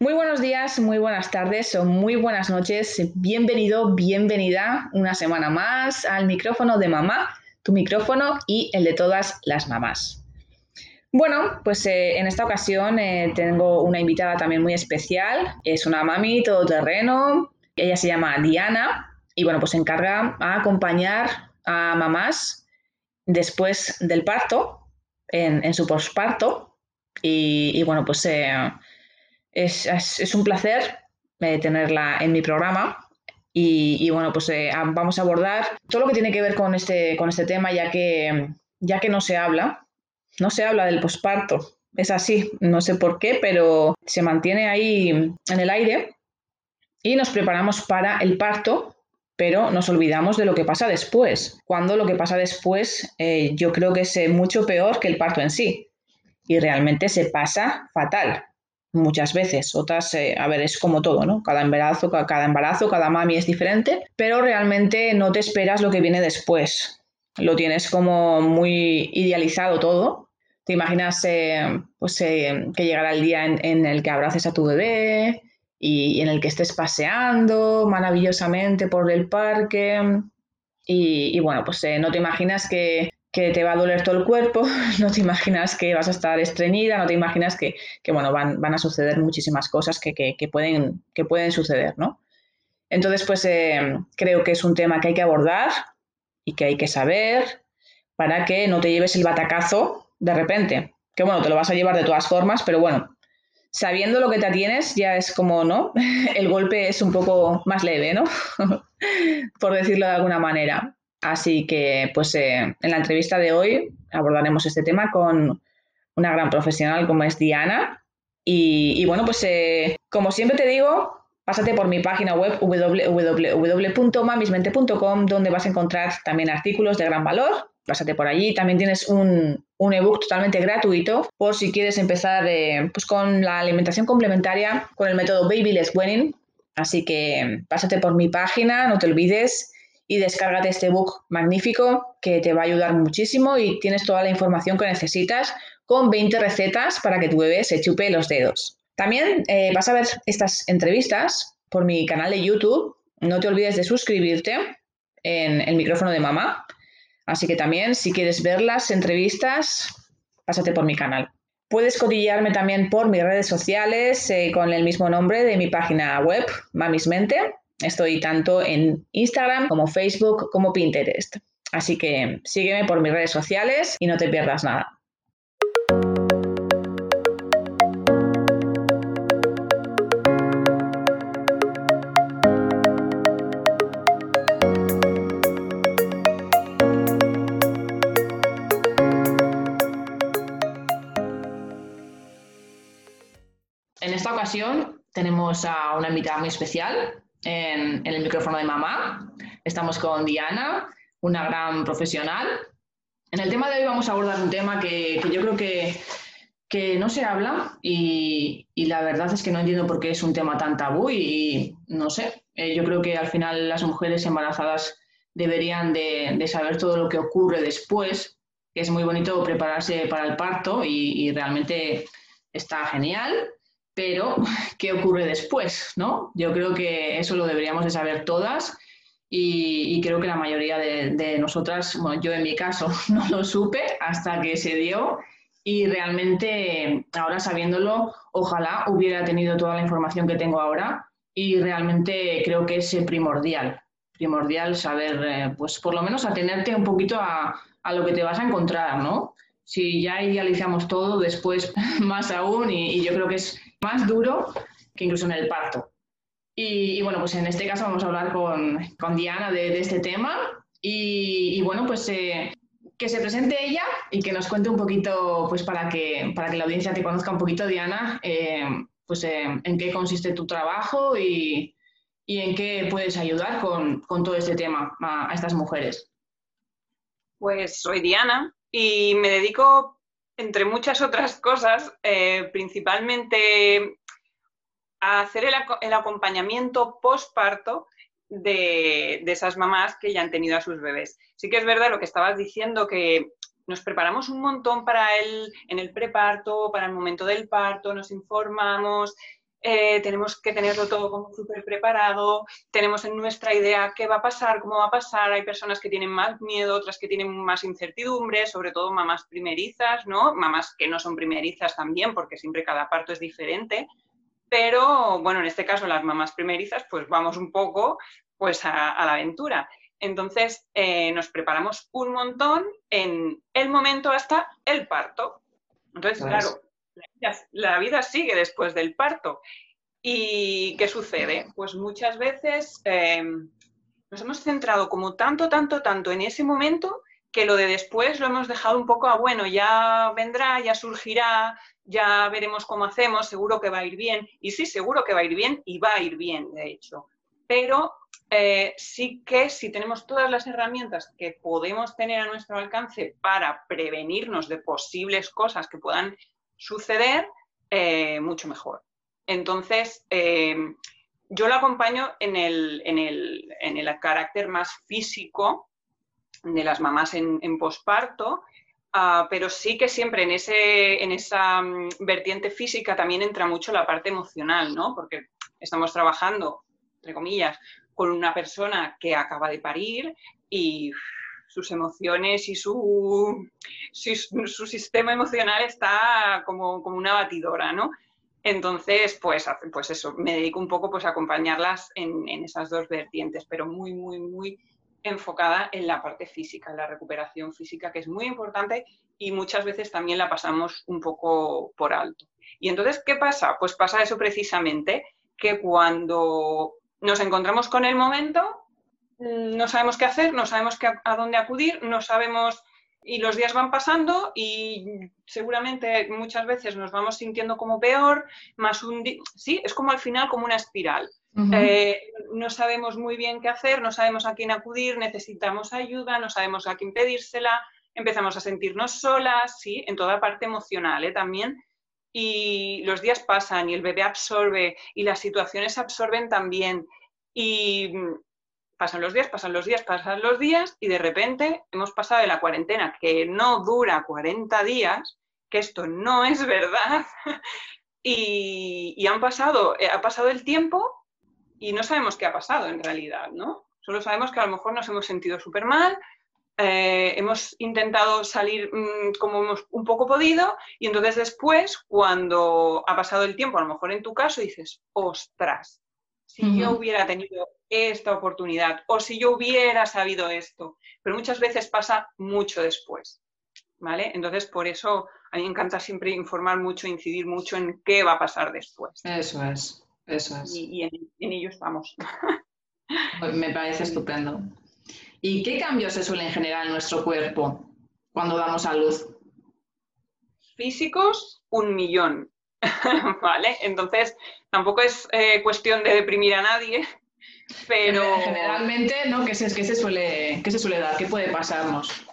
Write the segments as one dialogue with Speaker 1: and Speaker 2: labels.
Speaker 1: Muy buenos días, muy buenas tardes o muy buenas noches. Bienvenido, bienvenida una semana más al micrófono de mamá, tu micrófono y el de todas las mamás. Bueno, pues eh, en esta ocasión eh, tengo una invitada también muy especial. Es una mami todoterreno. Ella se llama Diana y bueno, pues se encarga a acompañar a mamás después del parto, en, su posparto. Y, bueno, pues eh, es, un placer eh, tenerla en mi programa. Y, bueno, pues eh, vamos a abordar todo lo que tiene que ver con este, con este tema, ya que, ya que no se habla, no se habla del posparto. Es así, no sé por qué, pero se mantiene ahí en el aire y nos preparamos para el parto, pero nos olvidamos de lo que pasa después. Cuando lo que pasa después eh, yo creo que es mucho peor que el parto en sí. Y realmente se pasa fatal muchas veces. Otras, eh, a ver, es como todo, ¿no? Cada embarazo, cada embarazo, cada mami es diferente, pero realmente no te esperas lo que viene después. Lo tienes como muy idealizado todo. Te imaginas eh, pues, eh, que llegará el día en, el que abraces a tu bebé y, en el que estés paseando maravillosamente por el parque. Y, y bueno, pues no te imaginas que, que te va a doler todo el cuerpo, no te imaginas que vas a estar estreñida, no te imaginas que, bueno, van, van, a suceder muchísimas cosas que, pueden, que pueden suceder, ¿no? Entonces, pues eh, creo que es un tema que hay que abordar y que hay que saber para que no te lleves el batacazo de repente. Que bueno, te lo vas a llevar de todas formas, pero bueno, sabiendo lo que te atienes, ya es como, ¿no? El golpe es un poco más leve, ¿no? Por decirlo de alguna manera. Así que, pues, eh, en la entrevista de hoy abordaremos este tema con una gran profesional como es Diana. Y, bueno, pues, eh, como siempre te digo, pásate por mi página web www.mamismente.com, donde vas a encontrar también artículos de gran valor. Pásate por allí. También tienes un, ebook totalmente gratuito por si quieres empezar eh, pues con la alimentación complementaria con el método Baby Less Winning. Así que pásate por mi página, no te olvides y descárgate este book magnífico que te va a ayudar muchísimo y tienes toda la información que necesitas con 20 recetas para que tu bebé se chupe los dedos. También eh, vas a ver estas entrevistas por mi canal de YouTube. No te olvides de suscribirte en el micrófono de mamá. Así que también, si quieres ver las entrevistas, pásate por mi canal. Puedes cotillearme también por mis redes sociales eh, con el mismo nombre de mi página web, Mamismente. Estoy tanto en Instagram como Facebook como Pinterest. Así que sígueme por mis redes sociales y no te pierdas nada. En esta ocasión tenemos a una invitada muy especial, en, el micrófono de mamá. Estamos con Diana, una gran profesional. En el tema de hoy vamos a abordar un tema que, yo creo que, que, no se habla y, la verdad es que no entiendo por qué es un tema tan tabú y no sé, eh, yo creo que al final las mujeres embarazadas deberían de, saber todo lo que ocurre después, es muy bonito prepararse para el parto y realmente está genial, pero ¿qué ocurre después? ¿no? Yo creo que eso lo deberíamos de saber todas y, creo que la mayoría de, nosotras, bueno, yo en mi caso no lo supe hasta que se dio y realmente ahora sabiéndolo, ojalá hubiera tenido toda la información que tengo ahora y realmente creo que es primordial, primordial saber, eh, pues por lo menos atenerte un poquito a, lo que te vas a encontrar, ¿no? Si ya idealizamos todo, después más aún, y yo creo que es más duro que incluso en el parto. Y, bueno, pues en este caso vamos a hablar con, con Diana de, este tema y, bueno, pues eh, que se presente ella y que nos cuente un poquito, pues para que, para que la audiencia te conozca un poquito, Diana, eh, pues eh, en qué consiste tu trabajo y, y en qué puedes ayudar con, con todo este tema a, a, estas mujeres.
Speaker 2: Pues soy Diana y me dedico entre muchas otras cosas, eh, principalmente hacer el, acompañamiento postparto de, de, esas mamás que ya han tenido a sus bebés. Sí que es verdad lo que estabas diciendo, que nos preparamos un montón para el, en el preparto, para el momento del parto, nos informamos eh, tenemos que tenerlo todo como súper preparado, tenemos en nuestra idea qué va a pasar, cómo va a pasar, hay personas que tienen más miedo, otras que tienen más incertidumbre, sobre todo mamás primerizas, ¿no? Mamás que no son primerizas también, porque siempre cada parto es diferente, pero bueno, en este caso las mamás primerizas, pues vamos un poco pues a, la aventura. Entonces eh, nos preparamos un montón en el momento hasta el parto. Entonces, claro, la vida sigue después del parto. ¿Y qué sucede? Pues muchas veces em, nos hemos centrado como tanto, tanto, tanto en ese momento que lo de después lo hemos dejado un poco a bueno, ya vendrá, ya surgirá, ya veremos cómo hacemos, seguro que va a ir bien. Y sí, seguro que va a ir bien y va a ir bien, de hecho. Pero eh, sí que si tenemos todas las herramientas que podemos tener a nuestro alcance para prevenirnos de posibles cosas que puedan suceder, eh, mucho mejor. Entonces, eh, yo lo acompaño en el, en, el, carácter más físico de las mamás en, posparto, ah, pero sí que siempre en, ese, en esa mm, vertiente física también entra mucho la parte emocional, ¿no? Porque estamos trabajando, entre comillas, con una persona que acaba de parir y sus emociones y su, su, sistema emocional está como, una batidora, ¿no? Entonces, pues, pues eso, me dedico un poco pues, a acompañarlas en, esas dos vertientes, pero muy, muy, muy enfocada en la parte física, en la recuperación física, que es muy importante y muchas veces también la pasamos un poco por alto. Y entonces, ¿qué pasa? Pues pasa eso precisamente, que cuando nos encontramos con el momento, no sabemos qué hacer, no sabemos a dónde acudir, no sabemos y los días van pasando y seguramente muchas veces nos vamos sintiendo como peor, más un sí, es como al final como una espiral. Eh, no sabemos muy bien qué hacer, no sabemos a quién acudir, necesitamos ayuda, no sabemos a quién pedírsela, empezamos a sentirnos solas, sí, en toda parte emocional ¿eh? también. Y los días pasan y el bebé absorbe y las situaciones absorben también. Y pasan los días, pasan los días, pasan los días y de repente hemos pasado de la cuarentena que no dura 40 días, que esto no es verdad, y, han pasado, eh, ha pasado el tiempo y no sabemos qué ha pasado en realidad, ¿no? Solo sabemos que a lo mejor nos hemos sentido súper mal, eh, hemos intentado salir mm, como hemos un poco podido y entonces después, cuando ha pasado el tiempo, a lo mejor en tu caso dices, ostras, si yo hubiera tenido esta oportunidad o si yo hubiera sabido esto, pero muchas veces pasa mucho después, ¿vale? Entonces, por eso a mí me encanta siempre informar mucho, incidir mucho en qué va a pasar después.
Speaker 1: Eso es, eso es.
Speaker 2: Y, en, en, ello estamos.
Speaker 1: Pues me parece estupendo. ¿Y qué cambios se suelen generar en nuestro cuerpo cuando damos a luz?
Speaker 2: Físicos, un millón. ¿Vale? Entonces, tampoco es eh, cuestión de deprimir a nadie, pero...
Speaker 1: Generalmente, ¿no? ¿Qué se, se suele, se suele dar? ¿Qué puede pasarnos?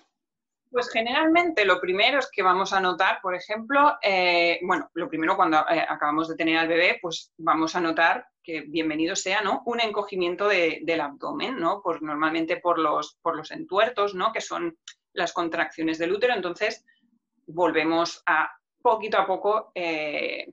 Speaker 2: Pues generalmente lo primero es que vamos a notar, por ejemplo, eh, bueno, lo primero cuando eh, acabamos de tener al bebé, pues vamos a notar que bienvenido sea, ¿no? Un encogimiento del abdomen, ¿no? Pues normalmente por los, por los entuertos, ¿no? Que son las contracciones del útero. Entonces, volvemos a poquito a poco eh,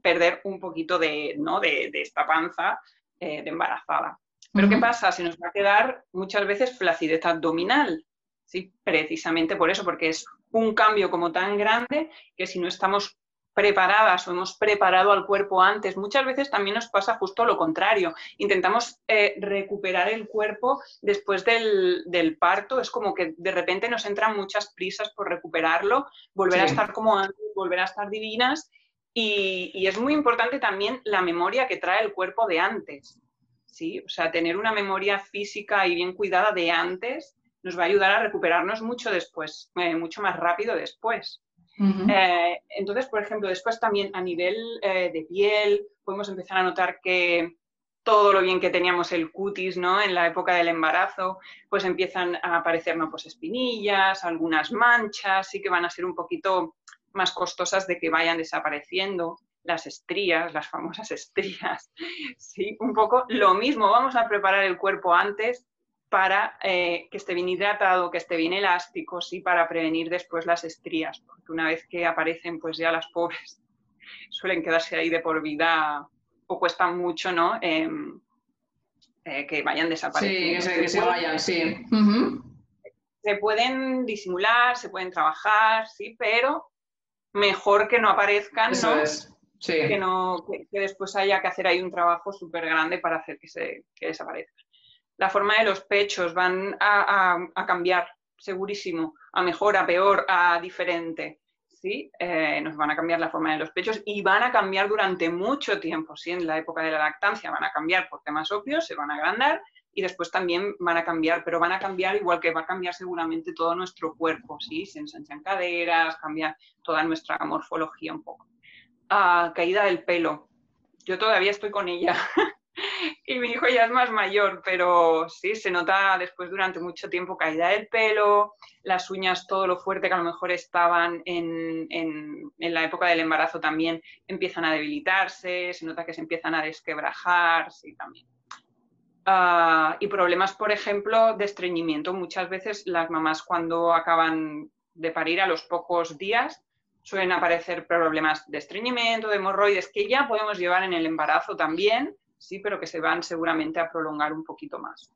Speaker 2: perder un poquito de, ¿no? de, esta panza eh, de embarazada. Pero ¿qué pasa? Se nos va a quedar muchas veces flacidez abdominal. Sí, precisamente por eso, porque es un cambio como tan grande que si no estamos preparadas o hemos preparado al cuerpo antes. Muchas veces también nos pasa justo lo contrario. Intentamos eh, recuperar el cuerpo después del, parto. Es como que de repente nos entran muchas prisas por recuperarlo, volver a estar como antes, volver a estar divinas. Y, es muy importante también la memoria que trae el cuerpo de antes. ¿sí? O sea, tener una memoria física y bien cuidada de antes nos va a ayudar a recuperarnos mucho después, eh, mucho más rápido después. Eh, entonces, por ejemplo, después también a nivel eh, de piel podemos empezar a notar que todo lo bien que teníamos el cutis ¿no? en la época del embarazo, pues empiezan a aparecernos pues, espinillas, algunas manchas, sí que van a ser un poquito más costosas de que vayan desapareciendo las estrías, las famosas estrías. Sí, un poco lo mismo, vamos a preparar el cuerpo antes para eh, que esté bien hidratado, que esté bien elástico, sí, para prevenir después las estrías, porque una vez que aparecen, pues ya las pobres suelen quedarse ahí de por vida o cuesta mucho, ¿no? Em, eh, que vayan desapareciendo.
Speaker 1: Sí, que se, vayan, sí.
Speaker 2: Se pueden disimular, se pueden trabajar, sí, pero mejor que no aparezcan,
Speaker 1: Eso Es. Sí.
Speaker 2: Que, no, que, después haya que hacer ahí un trabajo súper grande para hacer que, se, que desaparezcan. La forma de los pechos van a, a cambiar, segurísimo, a mejor, a peor, a diferente. ¿sí? Eh, nos van a cambiar la forma de los pechos y van a cambiar durante mucho tiempo, ¿sí? En la época de la lactancia van a cambiar por temas obvios, se van a agrandar y después también van a cambiar, pero van a cambiar igual que va a cambiar seguramente todo nuestro cuerpo, ¿sí? Se ensanchan caderas, cambia toda nuestra morfología un poco. Ah, caída del pelo. Yo todavía estoy con ella. y mi hijo ya es más mayor, pero sí, se nota después durante mucho tiempo caída del pelo, las uñas, todo lo fuerte que a lo mejor estaban en, la época del embarazo también empiezan a debilitarse, se nota que se empiezan a desquebrajar, sí, también. Ah, y problemas, por ejemplo, de estreñimiento. Muchas veces las mamás cuando acaban de parir a los pocos días suelen aparecer problemas de estreñimiento, de hemorroides, que ya podemos llevar en el embarazo también, sí, pero que se van seguramente a prolongar un poquito más.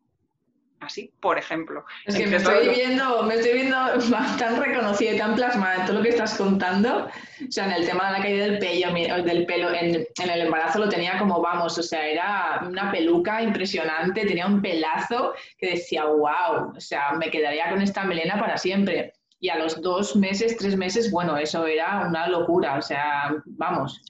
Speaker 2: Así, por ejemplo.
Speaker 1: Es que me estoy, viendo, me estoy viendo tan reconocida y tan plasmada en todo lo que estás contando. O sea, en el tema de la caída del pelo, del pelo en, en, el embarazo lo tenía como vamos, o sea, era una peluca impresionante, tenía un pelazo que decía, wow, o sea, me quedaría con esta melena para siempre. Y a los dos meses, tres meses, bueno, eso era una locura, o sea, vamos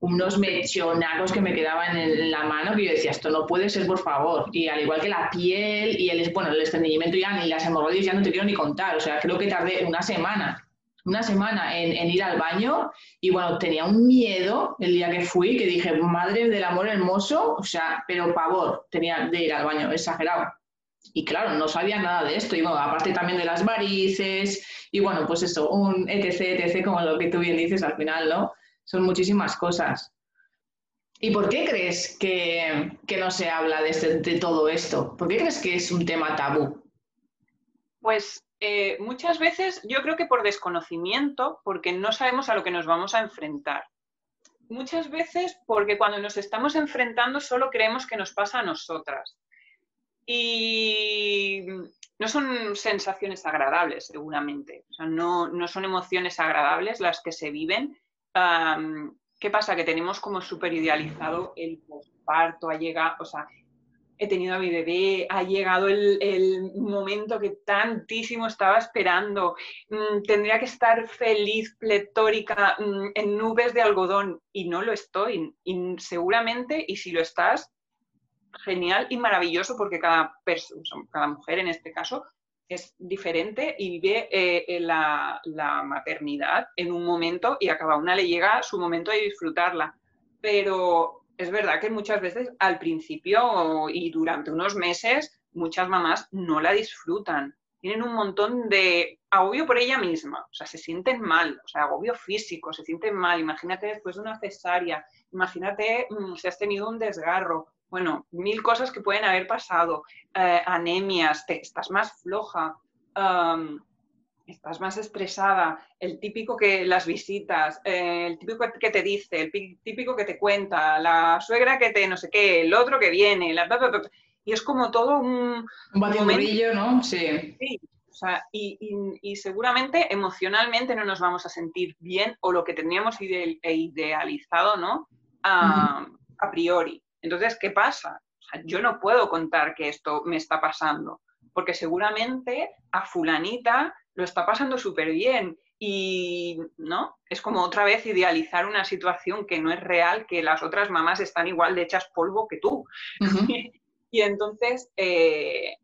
Speaker 1: unos mechonacos que me quedaban en la mano que yo decía, esto no puede ser, por favor. Y al igual que la piel y el, bueno, el estreñimiento ya ni las hemorroides ya no te quiero ni contar. O sea, creo que tardé una semana, una semana en, ir al baño y bueno, tenía un miedo el día que fui que dije, madre del amor hermoso, o sea, pero pavor tenía de ir al baño, exagerado. Y claro, no sabía nada de esto, y bueno, aparte también de las varices, y bueno, pues eso, un etc, etc, como lo que tú bien dices al final, ¿no? Son muchísimas cosas. ¿Y por qué crees que, no se habla de, de, todo esto? ¿Por qué crees que es un tema tabú?
Speaker 2: Pues eh, muchas veces yo creo que por desconocimiento, porque no sabemos a lo que nos vamos a enfrentar. Muchas veces porque cuando nos estamos enfrentando solo creemos que nos pasa a nosotras. Y no son sensaciones agradables, seguramente. O sea, no, no son emociones agradables las que se viven ¿Qué pasa? Que tenemos como súper idealizado el posparto, ha llegado, o sea, he tenido a mi bebé, ha llegado el, momento que tantísimo estaba esperando, mm, tendría que estar feliz, pletórica, mm, en nubes de algodón y no lo estoy. Y seguramente, y si lo estás, genial y maravilloso porque cada, cada mujer en este caso es diferente y vive eh, la, maternidad en un momento y a cada una le llega su momento de disfrutarla. Pero es verdad que muchas veces al principio y durante unos meses muchas mamás no la disfrutan. Tienen un montón de agobio por ella misma, o sea, se sienten mal, o sea, agobio físico, se sienten mal. Imagínate después de una cesárea, imagínate mm, si has tenido un desgarro, bueno, mil cosas que pueden haber pasado, eh, anemias, estás más floja, estás más estresada, el típico que las visitas, eh, el típico que te dice, el típico que te cuenta, la suegra que te no sé qué, el otro que viene, la, y es como todo un...
Speaker 1: Un ¿no? Sí.
Speaker 2: sí. O sea, y, seguramente emocionalmente no nos vamos a sentir bien o lo que teníamos idealizado, ¿no? A priori. Entonces, ¿qué pasa? yo no puedo contar que esto me está pasando, porque seguramente a fulanita lo está pasando súper bien y, ¿no? Es como otra vez idealizar una situación que no es real, que las otras mamás están igual de hechas polvo que tú. y entonces, eh,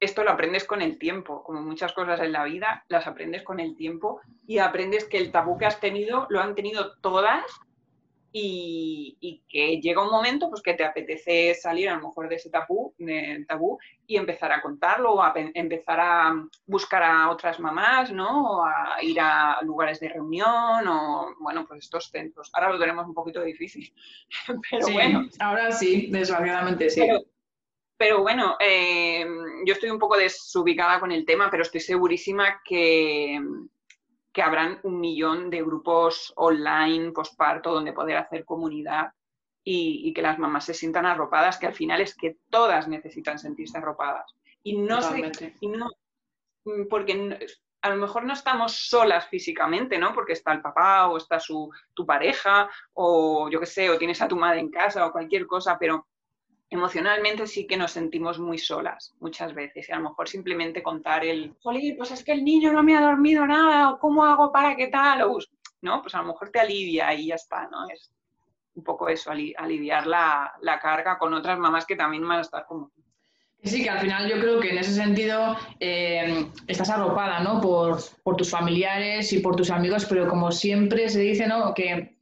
Speaker 2: esto lo aprendes con el tiempo, como muchas cosas en la vida, las aprendes con el tiempo y aprendes que el tabú que has tenido lo han tenido todas y, que llega un momento pues, que te apetece salir a lo mejor de ese tabú, tabú y empezar a contarlo, o a empezar a buscar a otras mamás, ¿no? O a ir a lugares de reunión o, bueno, pues estos centros. Ahora lo tenemos un poquito difícil, pero bueno.
Speaker 1: Ahora sí, desgraciadamente sí.
Speaker 2: Pero, bueno, eh, yo estoy un poco desubicada con el tema, pero estoy segurísima que, que habrán un millón de grupos online, posparto, donde poder hacer comunidad y, que las mamás se sientan arropadas, que al final es que todas necesitan sentirse arropadas. Y no, y no mm, porque a lo mejor no estamos solas físicamente, ¿no? Porque está el papá o está su, tu pareja o yo qué sé, o tienes a tu madre en casa o cualquier cosa, pero emocionalmente sí que nos sentimos muy solas muchas veces y a lo mejor simplemente contar el, pues es que el niño no me ha dormido nada, o cómo hago para qué tal, o, ¿no? Pues a lo mejor te alivia y ya está, ¿no? Es un poco eso, aliviar la, la carga con otras mamás que también van a estar como.
Speaker 1: Sí, que al final yo creo que en ese sentido eh, estás arropada ¿no? por, tus familiares y por tus amigos, pero como siempre se dice ¿no? que,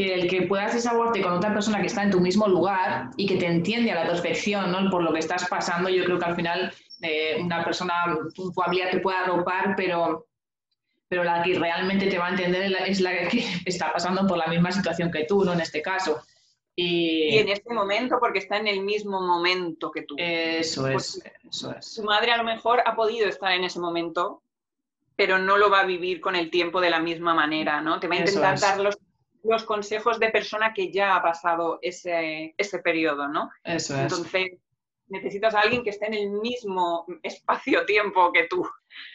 Speaker 1: que el que puedas desahogarte con otra persona que está en tu mismo lugar y que te entiende a la perfección ¿no? por lo que estás pasando, yo creo que al final eh, una persona, tu familia te puede arropar, pero, pero la que realmente te va a entender es la que está pasando por la misma situación que tú, ¿no? En este caso.
Speaker 2: Y, en este momento, porque está en el mismo momento que tú.
Speaker 1: Eso es, eso es.
Speaker 2: Su madre a lo mejor ha podido estar en ese momento, pero no lo va a vivir con el tiempo de la misma manera, ¿no? Te va a intentar dar los, los, consejos de persona que ya ha pasado ese, ese periodo, ¿no?
Speaker 1: Eso es.
Speaker 2: Entonces, necesitas a alguien que esté en el mismo espacio-tiempo que tú.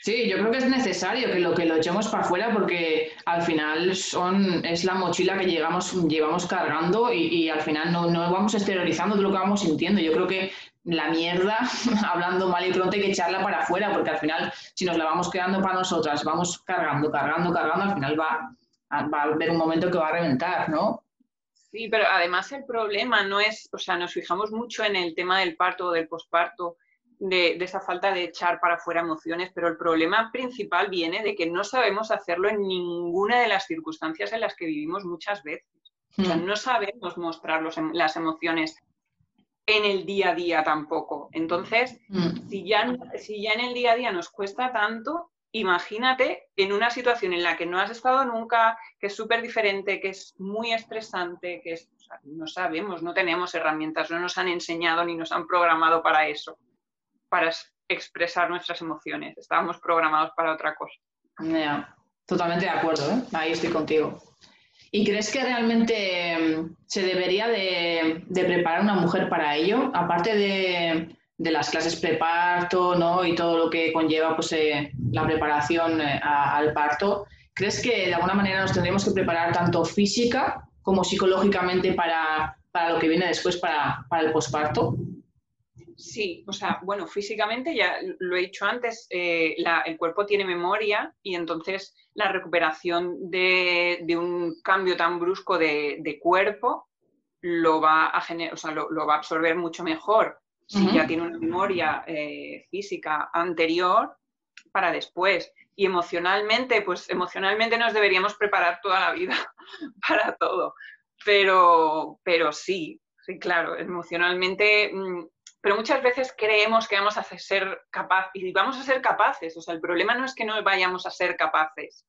Speaker 1: Sí, yo creo que es necesario que lo que lo echemos para afuera porque al final son, es la mochila que llegamos, llevamos cargando y, al final no, no, vamos exteriorizando de lo que vamos sintiendo. Yo creo que la mierda, hablando mal y pronto, hay que echarla para afuera porque al final, si nos la vamos quedando para nosotras, vamos cargando, cargando, cargando, al final va, va a haber un momento que va a reventar, ¿no?
Speaker 2: Sí, pero además el problema no es, o sea, nos fijamos mucho en el tema del parto o del posparto, de, esa falta de echar para afuera emociones, pero el problema principal viene de que no sabemos hacerlo en ninguna de las circunstancias en las que vivimos muchas veces. O sea, hmm. no sabemos mostrar em, las emociones en el día a día tampoco. Entonces, hmm. si, ya, si ya en el día a día nos cuesta tanto, imagínate en una situación en la que no has estado nunca, que es súper diferente, que es muy estresante, que no sabemos, no tenemos herramientas, no nos han enseñado ni nos han programado para eso, para expresar nuestras emociones. Estábamos programados para otra cosa.
Speaker 1: totalmente de acuerdo, ¿eh? ahí estoy contigo. ¿Y crees que realmente mm, se debería de preparar una mujer para ello? Aparte de, de las clases preparto, ¿no? Y todo lo que conlleva pues, eh, la preparación eh, al parto. ¿Crees que de alguna manera nos tendríamos que preparar tanto física como psicológicamente para, lo que viene después para, el posparto?
Speaker 2: Sí, o sea, bueno, físicamente ya lo he dicho antes, eh, el cuerpo tiene memoria y entonces la recuperación de, un cambio tan brusco de, cuerpo lo va a o sea, lo va a absorber mucho mejor si ya tiene una memoria eh, física anterior para después. Y emocionalmente, pues emocionalmente nos deberíamos preparar toda la vida para todo. Pero, pero sí, sí, claro, emocionalmente, mm, pero muchas veces creemos que vamos a ser capaces, y vamos a ser capaces, o sea, el problema no es que no vayamos a ser capaces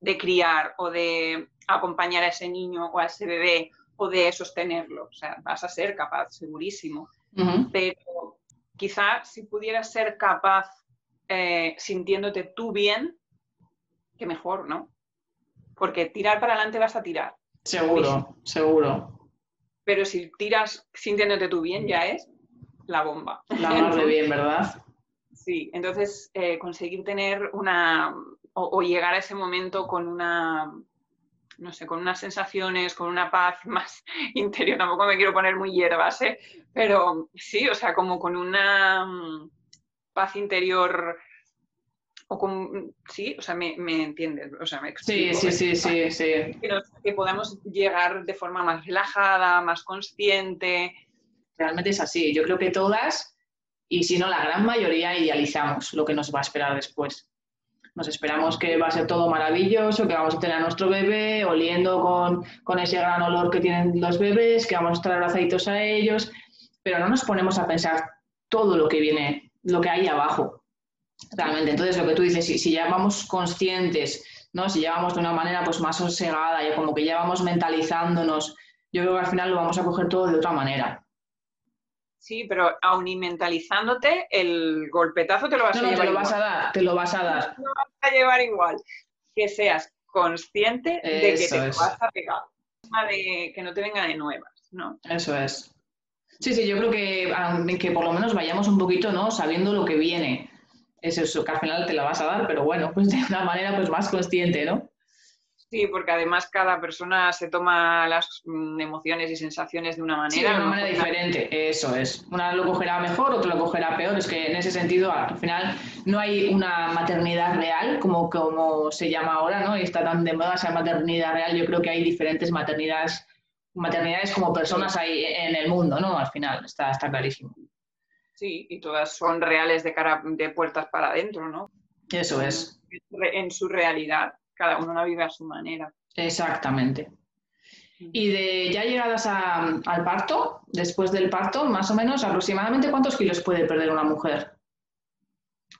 Speaker 2: de criar o de acompañar a ese niño o a ese bebé o de sostenerlo, o sea, vas a ser capaz, segurísimo pero quizás si pudieras ser capaz eh, sintiéndote tú bien, que mejor, ¿no? Porque tirar para adelante vas a tirar.
Speaker 1: Seguro, seguro.
Speaker 2: Pero si tiras sintiéndote tú bien, ya es la bomba.
Speaker 1: La más de bien, ¿verdad?
Speaker 2: Sí, entonces eh, conseguir tener una, o, llegar a ese momento con una, no sé, con unas sensaciones, con una paz más interior. Tampoco me quiero poner muy hierbas, ¿eh? Pero sí, o sea, como con una mm, paz interior o con, sí, o sea, me, entiendes, o sea, me
Speaker 1: explico. Sí, sí, sí, sí,
Speaker 2: Que, podamos llegar de forma más relajada, más consciente.
Speaker 1: Realmente es así. Yo creo que todas, y si no la gran mayoría, idealizamos lo que nos va a esperar después. Nos esperamos que va a ser todo maravilloso, que vamos a tener a nuestro bebé oliendo con, ese gran olor que tienen los bebés, que vamos a estar abrazaditos a ellos, pero no nos ponemos a pensar todo lo que viene, lo que hay abajo. Realmente, entonces lo que tú dices, si, ya vamos conscientes, ¿no? si ya vamos de una manera pues, más sosegada, y como que ya vamos mentalizándonos, yo creo que al final lo vamos a coger todo de otra manera.
Speaker 2: Sí, pero aun y mentalizándote, el golpetazo te lo vas a llevar.
Speaker 1: Te lo vas a dar, te lo vas a dar.
Speaker 2: Te lo vas a llevar igual. Que seas consciente de que te vas a pegar. De que no te venga de nuevas. ¿no?
Speaker 1: Eso es. Sí, sí, yo creo que, que por lo menos vayamos un poquito, ¿no? Sabiendo lo que viene. Es eso, que al final te la vas a dar, pero bueno, pues de una manera pues más consciente, ¿no?
Speaker 2: Sí, porque además cada persona se toma las mm, emociones y sensaciones de una manera.
Speaker 1: de una manera diferente, eso es. Una lo cogerá mejor, otro lo cogerá peor. Es que en ese sentido, al final, no hay una maternidad real, como, como se llama ahora, ¿no? Y está tan de moda esa maternidad real. Yo creo que hay diferentes maternidades, maternidades como personas ahí en el mundo, ¿no? Al final, está, está clarísimo.
Speaker 2: Sí, y todas son reales de cara de puertas para adentro, ¿no?
Speaker 1: Eso es.
Speaker 2: En su realidad cada uno la vive a su manera.
Speaker 1: Exactamente. Y de ya llegadas al parto, después del parto, más o menos, aproximadamente cuántos kilos puede perder una mujer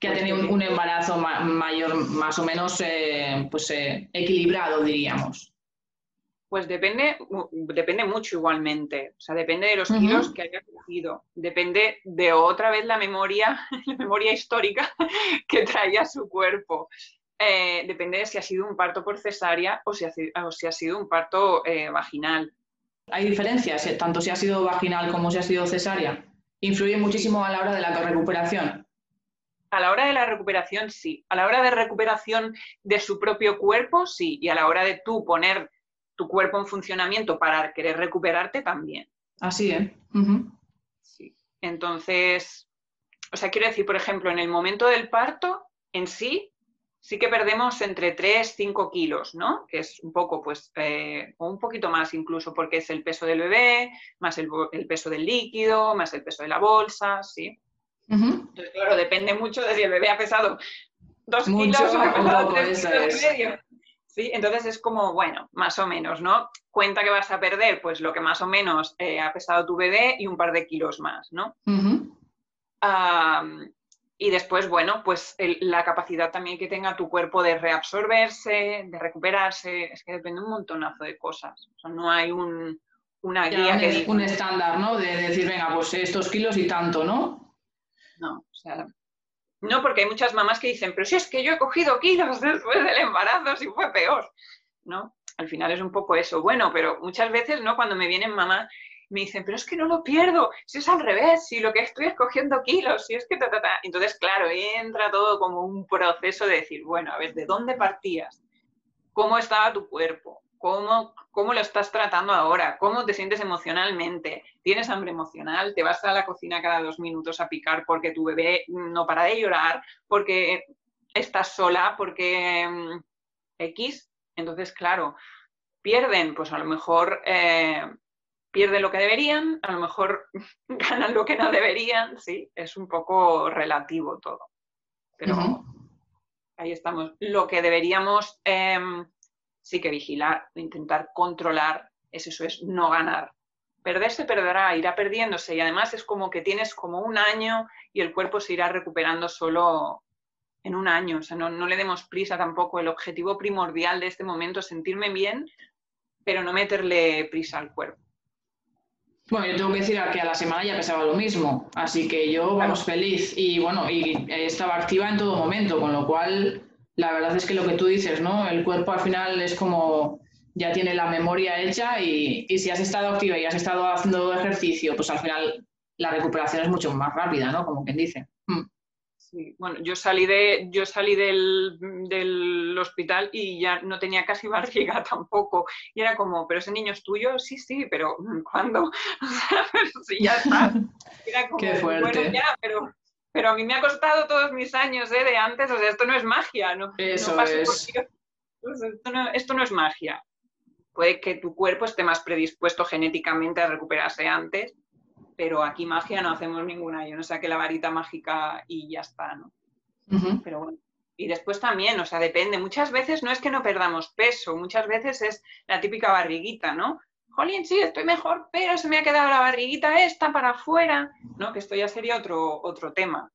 Speaker 1: que ha pues tenido un, embarazo mayor, más o menos eh, pues, eh, equilibrado, diríamos.
Speaker 2: Pues depende, depende mucho igualmente. O sea, depende de los kilos que haya cogido. Depende de otra vez la memoria, la memoria histórica que traía su cuerpo. Eh, depende de si ha sido un parto por cesárea o si ha, sido un parto eh, vaginal.
Speaker 1: ¿Hay diferencias, eh, tanto si ha sido vaginal como si ha sido cesárea? ¿Influye muchísimo a la hora de la recuperación?
Speaker 2: A la hora de la recuperación, sí. A la hora de recuperación de su propio cuerpo, sí. Y a la hora de tú poner tu cuerpo en funcionamiento para querer recuperarte, también.
Speaker 1: Así, ¿eh?
Speaker 2: Sí. Entonces, o sea, quiero decir, por ejemplo, en el momento del parto, en sí, sí que perdemos entre 3, 5 kilos, ¿no? Que es un poco, pues, eh, o un poquito más incluso, porque es el peso del bebé, más el, peso del líquido, más el peso de la bolsa, ¿sí? Entonces, claro, depende mucho de si el bebé ha pesado 2 kilos o ha pesado 3 kilos y medio. ¿Sí? Entonces es como, bueno, más o menos, ¿no? Cuenta que vas a perder, pues lo que más o menos eh, ha pesado tu bebé y un par de kilos más, ¿no? Y después, bueno, pues la capacidad también que tenga tu cuerpo de reabsorberse, de recuperarse, es que depende un montonazo de cosas. O sea, no hay un, una guía que
Speaker 1: Un estándar, ¿no? De decir, venga, pues estos kilos y tanto, ¿no?
Speaker 2: No, o sea, no, porque hay muchas mamás que dicen, pero si es que yo he cogido kilos después del embarazo, si fue peor, ¿no? Al final es un poco eso. Bueno, pero muchas veces, ¿no? Cuando me vienen mamás me dicen, pero es que no lo pierdo, si es al revés, si lo que estoy es cogiendo kilos, si es que ta, ta, ta. Entonces, claro, entra todo como un proceso de decir, bueno, a ver, ¿de dónde partías? ¿Cómo estaba tu cuerpo? ¿Cómo, ¿Cómo lo estás tratando ahora? ¿Cómo te sientes emocionalmente? ¿Tienes hambre emocional? ¿Te vas a la cocina cada dos minutos a picar porque tu bebé no para de llorar? ¿Porque estás sola? ¿Porque mm, X? Entonces, claro, pierden, pues a lo mejor eh, pierden lo que deberían, a lo mejor ganan lo que no deberían, sí, es un poco relativo todo. Pero ahí estamos. Lo que deberíamos em, sí que vigilar, intentar controlar, es eso, es no ganar. Perderse perderá, irá perdiéndose y además es como que tienes como un año y el cuerpo se irá recuperando solo en un año. O sea, no, no le demos prisa tampoco. El objetivo primordial de este momento es sentirme bien, pero no meterle prisa al cuerpo.
Speaker 1: Bueno, yo tengo que decir que a la semana ya pesaba lo mismo, así que yo, vamos, feliz y bueno, y estaba activa en todo momento, con lo cual la verdad es que lo que tú dices, ¿no? El cuerpo al final es como ya tiene la memoria hecha y, y si has estado activa y has estado haciendo ejercicio, pues al final la recuperación es mucho más rápida, ¿no? Como quien dice. Mm.
Speaker 2: Sí, bueno, yo salí, de, yo salí del, hospital y ya no tenía casi barriga tampoco. Y era como, ¿pero ese niño es tuyo? Sí, sí, pero ¿cuándo? sí, ya está. Era como,
Speaker 1: Qué fuerte.
Speaker 2: Bueno, ya, pero, pero a mí me ha costado todos mis años ¿eh? de antes, o sea, esto no es magia, ¿no?
Speaker 1: Eso es.
Speaker 2: esto, no, esto no es magia. Puede que tu cuerpo esté más predispuesto genéticamente a recuperarse antes, pero aquí magia no hacemos ninguna, yo no saqué la varita mágica y ya está, ¿no? Pero bueno. Y después también, o sea, depende. Muchas veces no es que no perdamos peso, muchas veces es la típica barriguita, ¿no? Jolín, sí, estoy mejor, pero se me ha quedado la barriguita esta para afuera, ¿no? Que esto ya sería otro, otro tema.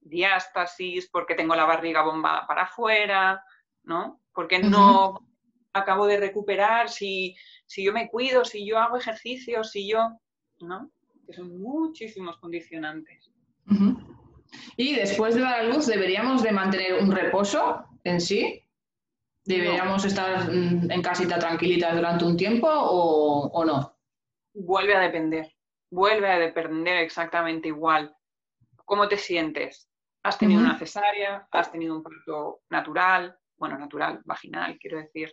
Speaker 2: Diástasis, porque tengo la barriga bombada para afuera, ¿no? Porque no acabo de recuperar, si, si yo me cuido, si yo hago ejercicio, si yo, ¿no? Que son muchísimos condicionantes.
Speaker 1: Y después de dar a luz, ¿deberíamos de mantener un reposo en sí? ¿Deberíamos estar mm, en casita tranquilita durante un tiempo o, no?
Speaker 2: vuelve a depender, vuelve a depender exactamente igual. ¿Cómo te sientes? ¿Has tenido una cesárea? ¿Has tenido un parto natural? Bueno, natural, vaginal, quiero decir.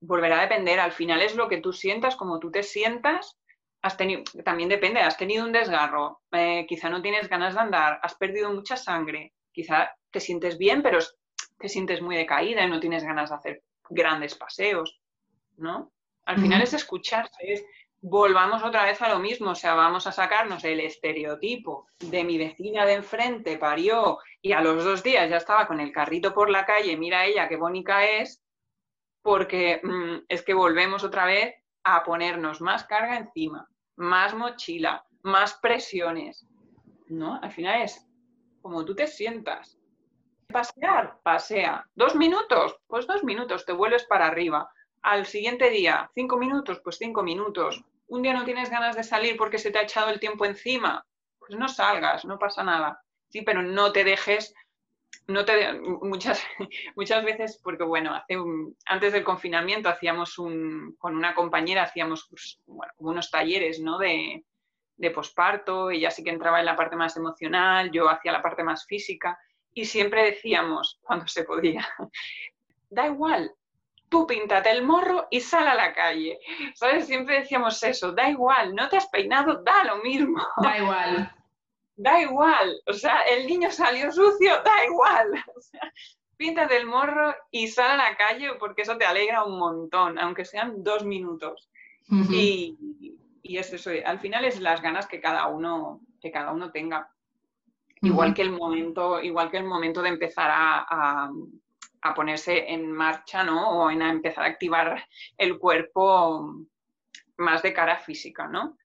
Speaker 2: volverá a depender. Al final es lo que tú sientas, como tú te sientas. Has tenido, también depende, has tenido un desgarro, eh, quizá no tienes ganas de andar, has perdido mucha sangre, quizá te sientes bien, pero te sientes muy decaída y no tienes ganas de hacer grandes paseos, ¿no? Al final es escucharse, es volvamos otra vez a lo mismo, o sea, vamos a sacarnos el estereotipo de mi vecina de enfrente parió y a los dos días ya estaba con el carrito por la calle, mira ella qué bonita es, porque mm, es que volvemos otra vez a ponernos más carga encima, más mochila, más presiones, ¿no? Al final es como tú te sientas. Pasear, pasea. ¿Dos minutos? Pues dos minutos, te vuelves para arriba. Al siguiente día, cinco minutos, pues cinco minutos. Un día no tienes ganas de salir porque se te ha echado el tiempo encima, pues no salgas, no pasa nada. Sí, pero no te dejes, no te muchas, muchas veces, porque bueno, antes del confinamiento hacíamos con una compañera hacíamos pues, unos talleres, ¿no? De, de posparto, ella sí que entraba en la parte más emocional, yo hacía la parte más física y siempre decíamos, cuando se podía, da igual, tú píntate el morro y sal a la calle. ¿Sabes? Siempre decíamos eso, da igual, no te has peinado, da lo mismo.
Speaker 1: Da igual.
Speaker 2: Da igual. O sea, el niño salió sucio, da igual. O sea, píntate el morro y sal a la calle porque eso te alegra un montón, aunque sean dos minutos. y, y es eso, al final es las ganas que cada uno, que cada uno tenga. Igual que el momento, igual que el momento de empezar a, ponerse en marcha, ¿no? O en empezar a activar el cuerpo más de cara física, ¿no?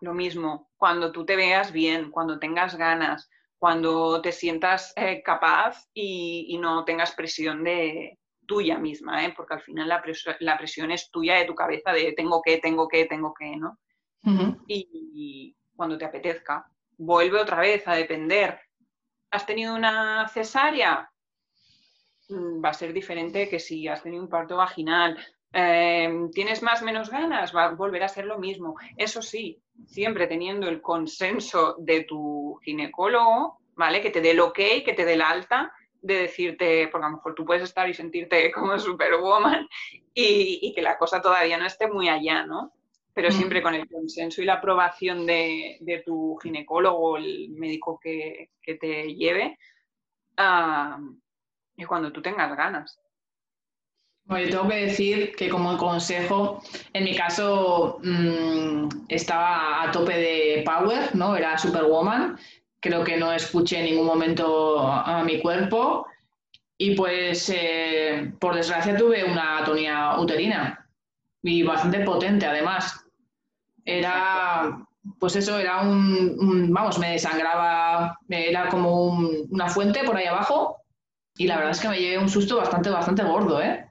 Speaker 2: Lo mismo, cuando tú te veas bien, cuando tengas ganas, cuando te sientas eh, capaz y, no tengas presión de tuya misma, ¿eh? porque al final la, la, presión es tuya de tu cabeza de tengo que, tengo que, tengo que, ¿no? y, cuando te apetezca, vuelve otra vez a depender. ¿Has tenido una cesárea? Mm, va a ser diferente que si has tenido un parto vaginal. Em, ¿Tienes más o menos ganas? Va a volver a ser lo mismo. Eso sí, siempre teniendo el consenso de tu ginecólogo, ¿vale? Que te dé el ok, que te dé el alta, de decirte, porque a lo mejor tú puedes estar y sentirte como superwoman y, y que la cosa todavía no esté muy allá, ¿no? pero siempre con el consenso y la aprobación de, tu ginecólogo el médico que, te lleve, y cuando tú tengas ganas.
Speaker 1: Bueno, yo tengo que decir que como consejo, en mi caso mm, estaba a tope de power, ¿no? Era superwoman. Creo que no escuché en ningún momento a mi cuerpo. Y pues, eh, por desgracia, tuve una atonía uterina y bastante potente además era, pues eso, era un, vamos, me desangraba, era como una fuente por ahí abajo y la verdad es que me llevé un susto bastante, bastante gordo, ¿eh?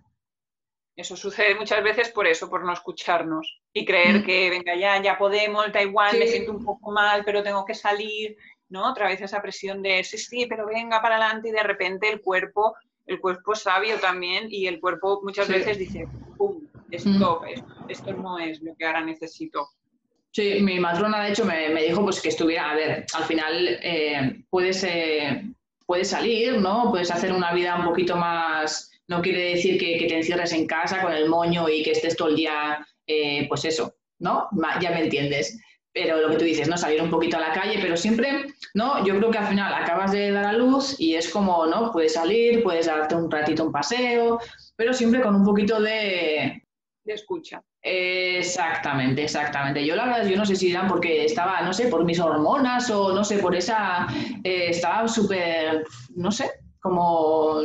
Speaker 2: Eso sucede muchas veces por eso, por no escucharnos y creer mm. que, venga, ya, ya podemos, da igual, me siento un poco mal, pero tengo que salir, ¿no? Otra vez esa presión de, sí, sí, pero venga para adelante y de repente el cuerpo, el cuerpo es sabio también y el cuerpo muchas veces dice, pum, esto, mm. esto no es lo que ahora necesito.
Speaker 1: Sí, mi matrona de hecho me, dijo pues que estuviera, a ver, al final eh, puedes, eh, puedes salir, ¿no? Puedes hacer una vida un poquito más, no quiere decir que, te encierres en casa con el moño y que estés todo el día, eh, pues eso, ¿no? Ya me entiendes. Pero lo que tú dices, ¿no? Salir un poquito a la calle, pero siempre, ¿no? Yo creo que al final acabas de dar a luz y es como, ¿no? Puedes salir, puedes darte un ratito un paseo, pero siempre con un poquito de...
Speaker 2: De escucha.
Speaker 1: Exactamente, exactamente. Yo la verdad, yo no sé si eran porque estaba, no sé, por mis hormonas o no sé, por esa, eh, estaba súper, no sé, como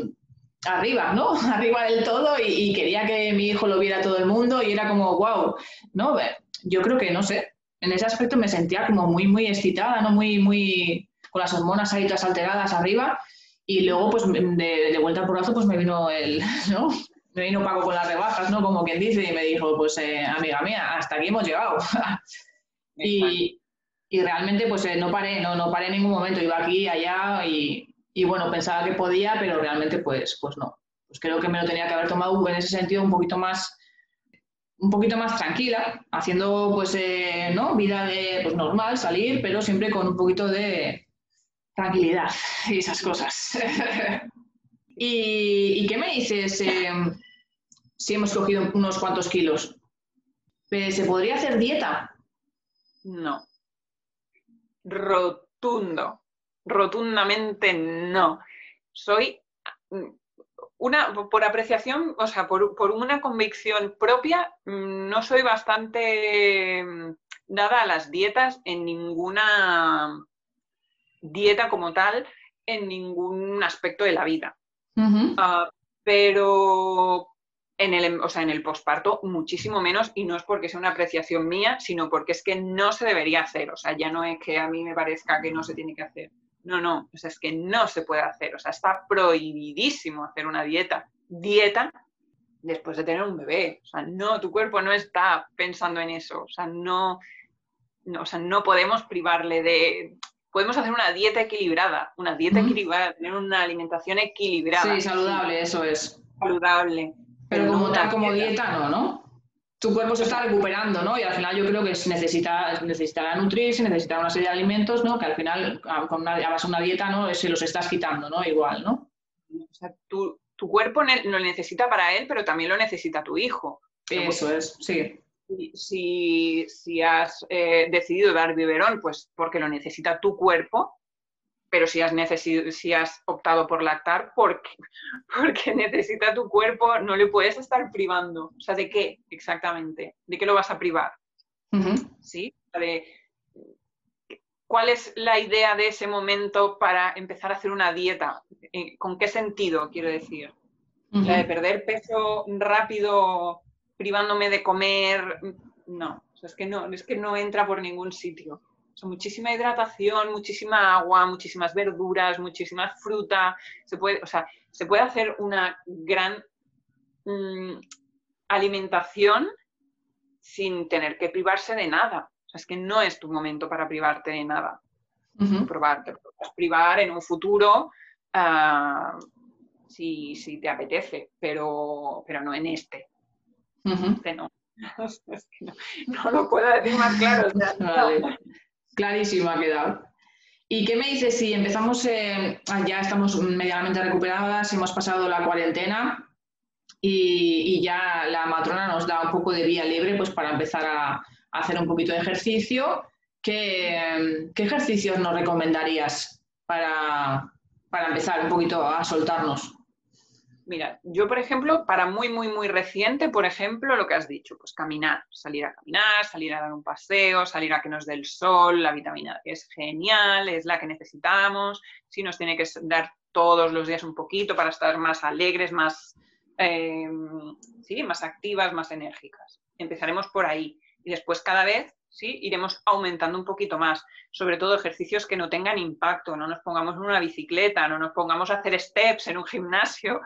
Speaker 1: arriba, ¿no? Arriba del todo y, quería que mi hijo lo viera todo el mundo y era como, wow, ¿no? Yo creo que, no sé, en ese aspecto me sentía como muy, muy excitada, ¿no? Muy, muy, con las hormonas ahí todas alteradas arriba y luego, pues, de, de vuelta por brazo, pues me vino el, ¿no? me vino Paco con las rebajas, ¿no? Como quien dice, y me dijo, pues eh, amiga mía, hasta aquí hemos llegado. y, realmente pues eh, no paré, no, no paré en ningún momento, iba aquí, allá y, bueno, pensaba que podía, pero realmente pues, pues no. Pues creo que me lo tenía que haber tomado en ese sentido un poquito más, un poquito más tranquila, haciendo pues eh, ¿no? vida de pues, normal, salir, pero siempre con un poquito de tranquilidad y esas cosas. ¿Y, qué me dices eh, si hemos cogido unos cuantos kilos? ¿Se podría hacer dieta?
Speaker 2: No. Rotundo. Rotundamente no. Soy una, por apreciación, o sea, por, una convicción propia, mm, no soy bastante mm, dada a las dietas en ninguna dieta como tal, en ningún aspecto de la vida. Ah, pero en el, o sea, en el posparto muchísimo menos y no es porque sea una apreciación mía, sino porque es que no se debería hacer. O sea, ya no es que a mí me parezca que no se tiene que hacer. No, no, o sea, es que no se puede hacer, o sea, está prohibidísimo hacer una dieta. Dieta después de tener un bebé, o sea, no, tu cuerpo no está pensando en eso, o sea, no, no, o sea, no podemos privarle de... Podemos hacer una dieta equilibrada, una dieta equilibrada, tener una alimentación equilibrada.
Speaker 1: Sí, saludable, eso es.
Speaker 2: Saludable.
Speaker 1: Pero, como tal, como dieta no, ¿no? Tu cuerpo se está recuperando, ¿no? Y al final yo creo que necesita, necesitará nutrirse, necesitará una serie de alimentos, ¿no? Que al final, con una, a base de una dieta, ¿no? Se los estás quitando, ¿no? Igual, ¿no?
Speaker 2: O sea, tu, cuerpo lo necesita para él, pero también lo necesita tu hijo.
Speaker 1: Eso es, sí.
Speaker 2: Si, si has eh, decidido dar biberón, pues porque lo necesita tu cuerpo, pero si has, si has optado por lactar, porque, porque necesita tu cuerpo, no le puedes estar privando. O sea, ¿de qué exactamente? ¿De qué lo vas a privar? ¿Sí? ¿Cuál es la idea de ese momento para empezar a hacer una dieta? ¿Con qué sentido, quiero decir? ¿La de perder peso rápido privándome de comer? No, es, que no es que no entra por ningún sitio muchísima hidratación, muchísima agua, muchísimas verduras, muchísima fruta. Se puede, o sea, se puede hacer una gran mm, alimentación sin tener que privarse de nada. O sea, es que no es tu momento para privarte de nada. Probar, te puedes privar en un futuro ah, si, te apetece, pero, pero no en este. este no. no. lo puedo decir más claro.
Speaker 1: Clarísimo ha quedado. ¿Y qué me dices si empezamos, eh, ya estamos medianamente recuperadas, hemos pasado la cuarentena y, ya la matrona nos da un poco de vía libre pues para empezar a, hacer un poquito de ejercicio? ¿Qué, ejercicios nos recomendarías para, para empezar un poquito a soltarnos?
Speaker 2: Mira, yo, por ejemplo, para muy, muy, muy reciente, por ejemplo, lo que has dicho, pues caminar, salir a caminar, salir a dar un paseo, salir a que nos dé el sol, la vitamina D es genial, es la que necesitamos, sí nos tiene que dar todos los días un poquito para estar más alegres, más, em, sí, más activas, más enérgicas. Empezaremos por ahí y después cada vez ¿sí? iremos aumentando un poquito más, sobre todo ejercicios que no tengan impacto, no nos pongamos en una bicicleta, no nos pongamos a hacer steps en un gimnasio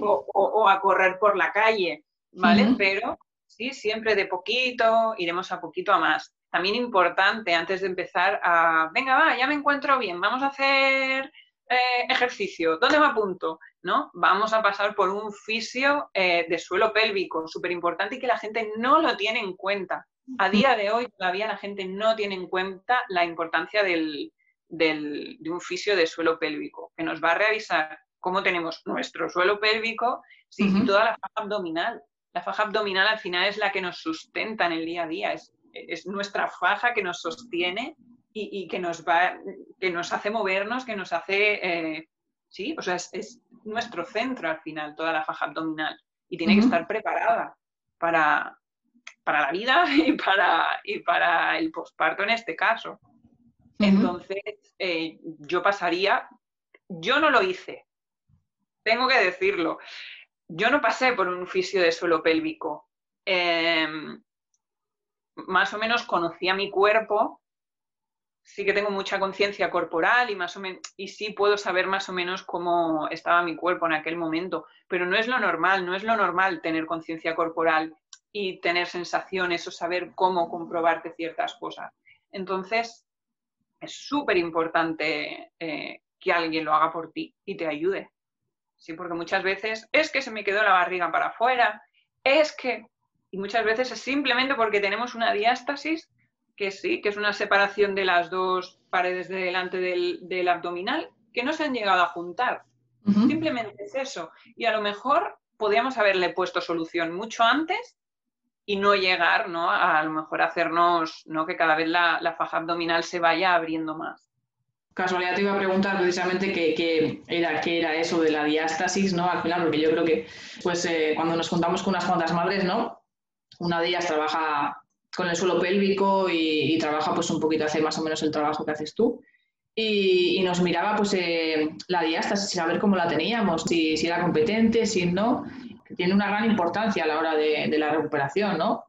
Speaker 2: o, a correr por la calle, ¿vale? Pero sí, siempre de poquito, iremos a poquito a más. También importante antes de empezar a, venga, va, ya me encuentro bien, vamos a hacer eh, ejercicio, ¿dónde me apunto? ¿No? Vamos a pasar por un fisio eh, de suelo pélvico, súper importante y que la gente no lo tiene en cuenta. A día de hoy todavía la gente no tiene en cuenta la importancia del, de un fisio de suelo pélvico, que nos va a revisar cómo tenemos nuestro suelo pélvico y toda la faja abdominal. La faja abdominal al final es la que nos sustenta en el día a día, es, es nuestra faja que nos sostiene y, que, nos va, que nos hace movernos, que nos hace... Eh, sí, o sea, es, nuestro centro al final, toda la faja abdominal. Y tiene que estar preparada para, para la vida y para, y para el posparto en este caso. Entonces, eh, yo pasaría, yo no lo hice, tengo que decirlo, yo no pasé por un fisio de suelo pélvico. Em, más o menos conocía mi cuerpo, sí que tengo mucha conciencia corporal y más o menos, y sí puedo saber más o menos cómo estaba mi cuerpo en aquel momento, pero no es lo normal, no es lo normal tener conciencia corporal y tener sensaciones o saber cómo comprobarte ciertas cosas. Entonces, es súper importante eh, que alguien lo haga por ti y te ayude. Sí, porque muchas veces es que se me quedó la barriga para afuera, es que... Y muchas veces es simplemente porque tenemos una diástasis, que sí, que es una separación de las dos paredes de delante del, abdominal, que no se han llegado a juntar. Simplemente es eso. Y a lo mejor podríamos haberle puesto solución mucho antes y no llegar, ¿no? A, lo mejor hacernos, ¿no? Que cada vez la, faja abdominal se vaya abriendo más.
Speaker 1: Casualidad te iba a preguntar precisamente qué, era, qué era eso de la diástasis, ¿no? Al final, porque yo creo que, pues, eh, cuando nos juntamos con unas cuantas madres, ¿no? Una de ellas trabaja con el suelo pélvico y, trabaja, pues, un poquito, hace más o menos el trabajo que haces tú. Y, nos miraba, pues, eh, la diástasis, a ver cómo la teníamos, si, si era competente, si no que tiene una gran importancia a la hora de, la recuperación, ¿no?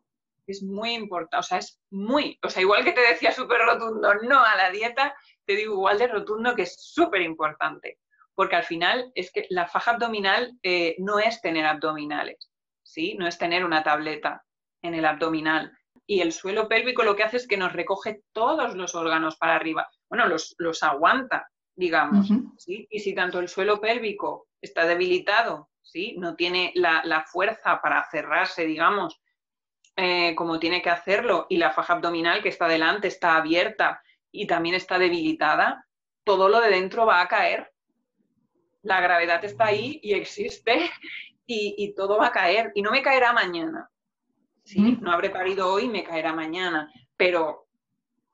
Speaker 2: Es muy importante, o sea, es muy, o sea, igual que te decía súper rotundo no a la dieta, te digo igual de rotundo que es súper importante, porque al final es que la faja abdominal eh, no es tener abdominales, ¿sí? No es tener una tableta en el abdominal. Y el suelo pélvico lo que hace es que nos recoge todos los órganos para arriba. Bueno, los, los aguanta, digamos, ¿sí? Y si tanto el suelo pélvico está debilitado ¿sí? No tiene la, fuerza para cerrarse, digamos, eh, como tiene que hacerlo, y la faja abdominal que está delante está abierta y también está debilitada, todo lo de dentro va a caer. La gravedad está ahí y existe y, todo va a caer y no me caerá mañana. ¿sí? No habré parido hoy, me caerá mañana, pero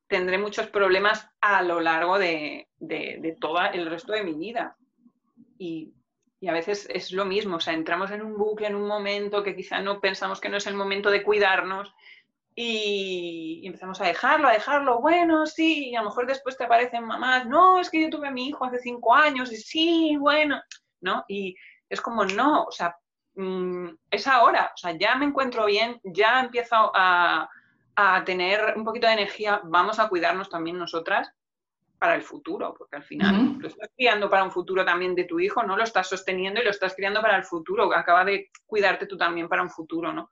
Speaker 2: tendré muchos problemas a lo largo de, de, de todo el resto de mi vida. Y y a veces es lo mismo, o sea, entramos en un bucle en un momento que quizá no pensamos que no es el momento de cuidarnos y, empezamos a dejarlo, a dejarlo, bueno, sí, y a lo mejor después te aparecen mamás, no, es que yo tuve a mi hijo hace cinco años y sí, bueno, ¿no? Y es como, no, o sea, mm, es ahora, o sea, ya me encuentro bien, ya empiezo a, a tener un poquito de energía, vamos a cuidarnos también nosotras para el futuro, porque al final lo estás criando para un futuro también de tu hijo, ¿no? Lo estás sosteniendo y lo estás criando para el futuro, acaba de cuidarte tú también para un futuro, ¿no?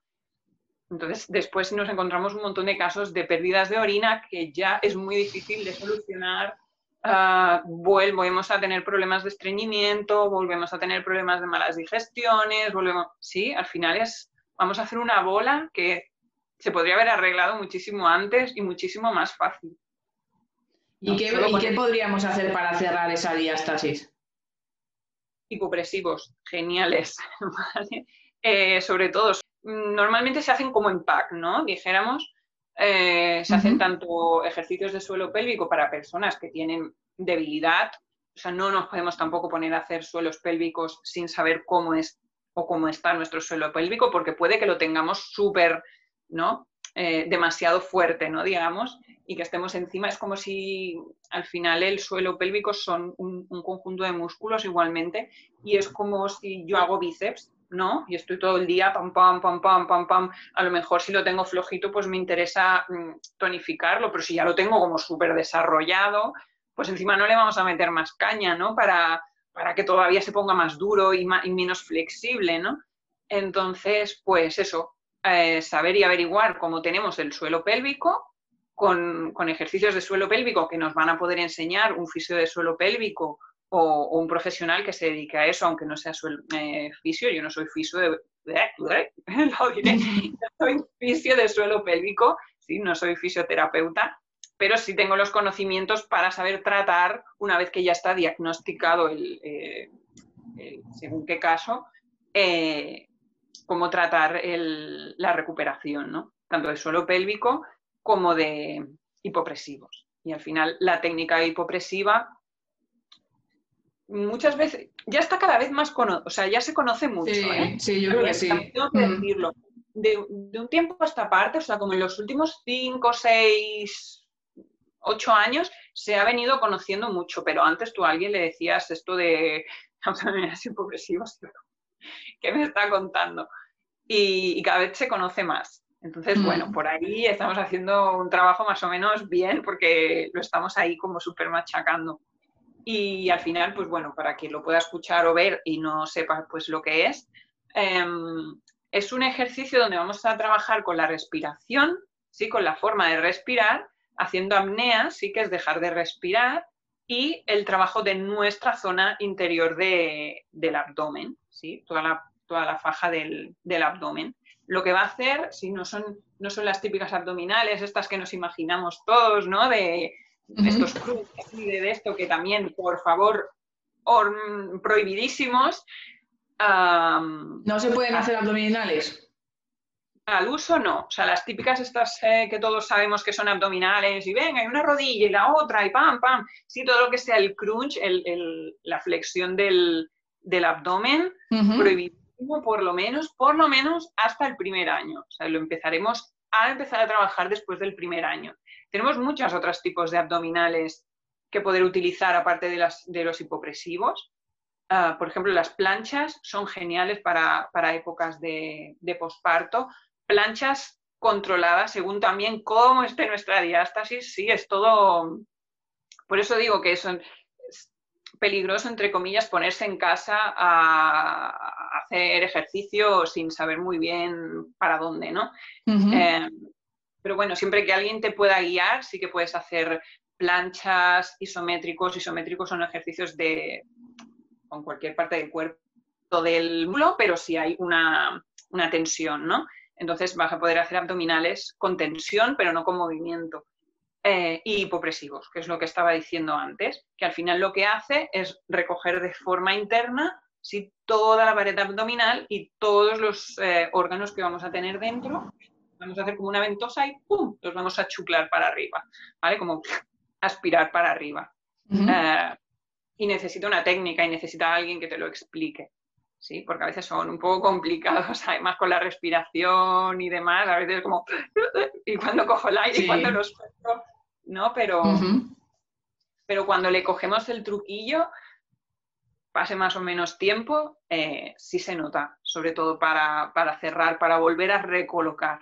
Speaker 2: Entonces, después nos encontramos un montón de casos de pérdidas de orina que ya es muy difícil de solucionar. Uh, volvemos a tener problemas de estreñimiento, volvemos a tener problemas de malas digestiones, volvemos... Sí, al final es, vamos a hacer una bola que se podría haber arreglado muchísimo antes y muchísimo más fácil.
Speaker 1: ¿Y, qué, podríamos hacer para cerrar esa diástasis?
Speaker 2: Hipopresivos, geniales. Eh, sobre todo, normalmente se hacen como en pack, ¿no? Dijéramos, eh, se hacen tanto ejercicios de suelo pélvico para personas que tienen debilidad, o sea, no nos podemos tampoco poner a hacer suelos pélvicos sin saber cómo es o cómo está nuestro suelo pélvico, porque puede que lo tengamos súper, ¿no? Eh, demasiado fuerte, ¿no? Digamos, y que estemos encima. Es como si al final el suelo pélvico son un, conjunto de músculos igualmente y es como si yo hago bíceps, ¿no? Y estoy todo el día pam, pam, pam, pam, pam, pam. A lo mejor si lo tengo flojito, pues me interesa mm, tonificarlo, pero si ya lo tengo como súper desarrollado, pues encima no le vamos a meter más caña, ¿no? Para, para que todavía se ponga más duro y, y menos flexible, ¿no? Entonces, pues eso, eh, saber y averiguar cómo tenemos el suelo pélvico con, ejercicios de suelo pélvico que nos van a poder enseñar un fisio de suelo pélvico o, un profesional que se dedique a eso, aunque no sea eh, fisio, yo no soy fisio de, soy fisio de suelo pélvico, ¿sí? no soy fisioterapeuta, pero sí tengo los conocimientos para saber tratar una vez que ya está diagnosticado el, eh, según qué caso, cómo tratar la recuperación, ¿no? tanto del suelo pélvico como de hipopresivos. Y al final la técnica hipopresiva muchas veces ya está cada vez más conocida, o sea, ya se conoce mucho. Sí,
Speaker 1: ¿eh? sí yo creo que sí.
Speaker 2: Tengo que mm. decirlo. De, un tiempo a esta parte, o sea, como en los últimos cinco, seis, ocho años, se ha venido conociendo mucho, pero antes tú a alguien le decías esto de hipopresivas, ¿qué me está contando? y, cada vez se conoce más. Entonces, mm. bueno, por ahí estamos haciendo un trabajo más o menos bien porque lo estamos ahí como súper machacando. Y al final, pues bueno, para quien lo pueda escuchar o ver y no sepa pues lo que es, em, es un ejercicio donde vamos a trabajar con la respiración, ¿sí? con la forma de respirar, haciendo apnea, sí que es dejar de respirar, y el trabajo de nuestra zona interior del abdomen, ¿sí? toda la toda la faja del, abdomen. lo que va a hacer, si no son, no son las típicas abdominales, estas que nos imaginamos todos, ¿no? De, estos y de esto que también, por favor, prohibidísimos.
Speaker 1: ¿No se pueden hacer abdominales?
Speaker 2: Al uso no, o sea, las típicas estas eh, que todos sabemos que son abdominales y venga, hay una rodilla y la otra y pam, pam, sí, todo lo que sea el crunch, la flexión del, abdomen, prohibidísimo por lo menos, por lo menos hasta el primer año, o sea, lo empezaremos a empezar a trabajar después del primer año. Tenemos muchos otros tipos de abdominales que poder utilizar aparte de, las, de los hipopresivos. Ah, por ejemplo, las planchas son geniales para, épocas de, de posparto. Planchas controladas según también cómo esté nuestra diástasis. Sí, es todo... Por eso digo que es peligroso, entre comillas, ponerse en casa a, hacer ejercicio sin saber muy bien para dónde, ¿no? Eh, pero bueno, siempre que alguien te pueda guiar, sí que puedes hacer planchas, isométricos. Isométricos son ejercicios de con cualquier parte del cuerpo del músculo, pero si hay una, tensión, ¿no? Entonces vas a poder hacer abdominales con tensión, pero no con movimiento. Eh, y hipopresivos, que es lo que estaba diciendo antes, que al final lo que hace es recoger de forma interna si toda la pared abdominal y todos los eh, órganos que vamos a tener dentro, vamos a hacer como una ventosa y ¡pum! los vamos a chuclar para arriba, ¿vale? Como aspirar para arriba. Eh, y necesita una técnica y necesita alguien que te lo explique. ¿sí? Porque a veces son un poco complicados, además con la respiración y demás, a veces como, y cuando cojo el aire y cuando lo suelto, ¿no? Pero, pero cuando le cogemos el truquillo, pase más o menos tiempo, eh, sí se nota, sobre todo para, cerrar, para volver a recolocar.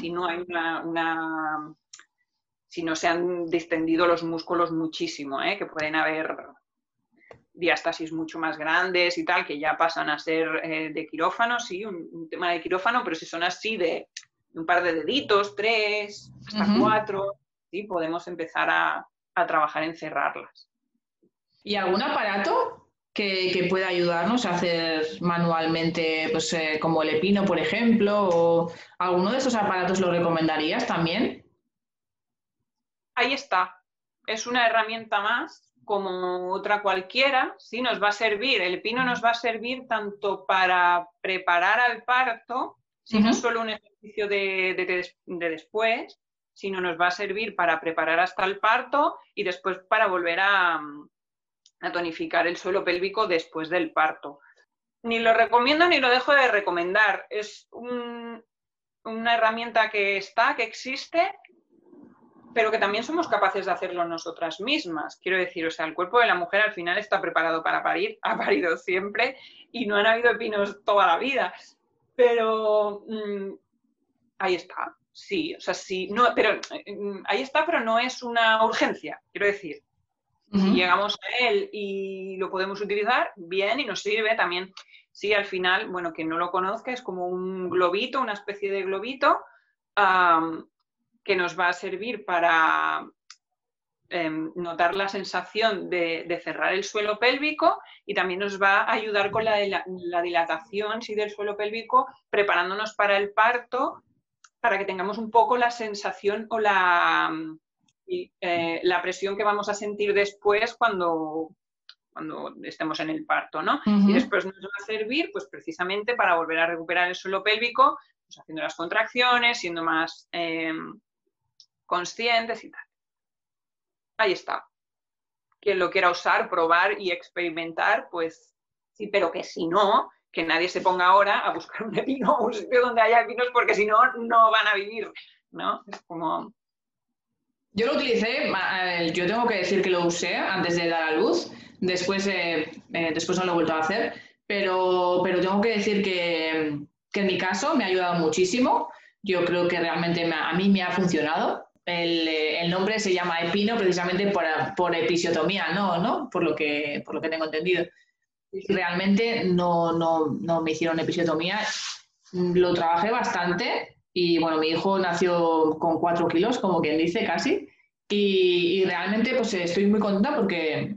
Speaker 2: Si no hay una si no se han distendido los músculos muchísimo, ¿eh? que pueden haber diástasis mucho más grandes y tal, que ya pasan a ser eh, de quirófano, sí, un, tema de quirófano, pero si son así de un par de deditos, tres, hasta cuatro, sí, podemos empezar a, trabajar en cerrarlas.
Speaker 1: ¿Y algún aparato que, pueda ayudarnos a hacer manualmente, pues, eh, como el epino, por ejemplo, o alguno de esos aparatos lo recomendarías también?
Speaker 2: ahí está. Es una herramienta más como otra cualquiera, sí nos va a servir, el pino nos va a servir tanto para preparar al parto, si no solo un ejercicio de, después, sino nos va a servir para preparar hasta el parto y después para volver a, tonificar el suelo pélvico después del parto. Ni lo recomiendo ni lo dejo de recomendar. Es una herramienta que está, que existe pero que también somos capaces de hacerlo nosotras mismas. Quiero decir, o sea, el cuerpo de la mujer al final está preparado para parir, ha parido siempre y no han habido epinos toda la vida. Pero mm, ahí está, sí, o sea, sí, no, pero mm, ahí está, pero no es una urgencia, quiero decir. Si llegamos a él y lo podemos utilizar, bien, y nos sirve también. Sí, al final, bueno, quien no lo conozca, es como un globito, una especie de globito, que nos va a servir para em, notar la sensación de, cerrar el suelo pélvico y también nos va a ayudar con la, dilatación del suelo pélvico, preparándonos para el parto, para que tengamos un poco la sensación o la, eh, la presión que vamos a sentir después cuando, cuando estemos en el parto, ¿no? Y después nos va a servir, pues precisamente para volver a recuperar el suelo pélvico, pues, haciendo las contracciones, siendo más em, conscientes y tal. Ahí está. Quien lo quiera usar, probar y experimentar, pues sí, pero que si no, que nadie se ponga ahora a buscar un epino, un sitio donde haya epinos, porque si no, no van a vivir, ¿no? Es como...
Speaker 1: Yo lo utilicé, yo tengo que decir que lo usé antes de dar a luz, después, eh, eh, después no lo he vuelto a hacer, pero, pero tengo que decir que, que, en mi caso me ha ayudado muchísimo. Yo creo que realmente a mí me ha funcionado. Eh, el, nombre se llama epino precisamente por, por episiotomía, ¿no? ¿no? Por, lo que, por lo que tengo entendido. Realmente no, no, me hicieron episiotomía. Lo trabajé bastante y bueno, mi hijo nació con cuatro kilos, como quien dice, casi. Y, realmente pues estoy muy contenta porque,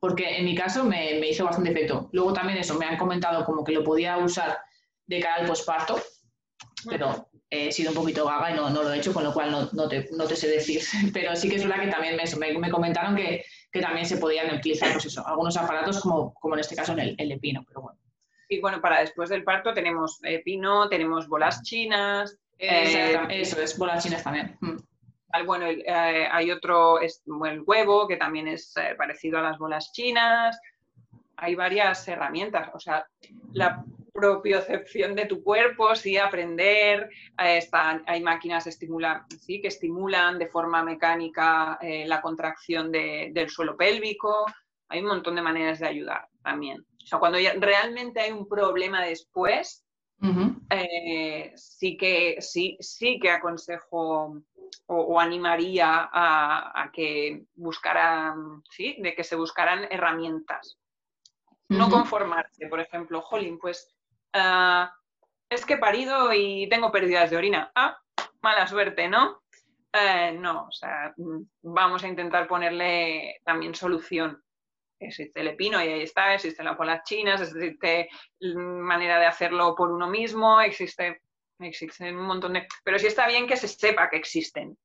Speaker 1: porque en mi caso me, me, hizo bastante efecto. Luego también eso, me han comentado como que lo podía usar de cara al posparto pero he sido un poquito vaga y no, no lo he hecho, con lo cual no, no, te, no, te, sé decir. Pero sí que es verdad que también me, me, comentaron que, que, también se podían utilizar pues eso, algunos aparatos como, como en este caso el, el de pino, pero bueno.
Speaker 2: Y bueno, para después del parto tenemos eh, pino, tenemos bolas chinas. Eh,
Speaker 1: eso es, bolas chinas también. Mm.
Speaker 2: Bueno, eh, hay otro, es, el huevo, que también es parecido a las bolas chinas. Hay varias herramientas. O sea, la propiocepción de tu cuerpo, sí, aprender. hay máquinas estimula, sí, que estimulan de forma mecánica la contracción del suelo pélvico. Hay un montón de maneras de ayudar también. O sea, cuando realmente hay un problema después, eh, sí, que, sí, sí que aconsejo o, animaría a, que buscaran, ¿sí? De que se buscaran herramientas. No conformarse, por ejemplo, jolín, pues ah, es que he parido y tengo pérdidas de orina. Ah, mala suerte, ¿no? Eh, no, o sea, mm, vamos a intentar ponerle también solución existe el epino y ahí está, existen las bolas chinas, existe manera de hacerlo por uno mismo, existe, existen un montón de... Pero sí está bien que se sepa que existen.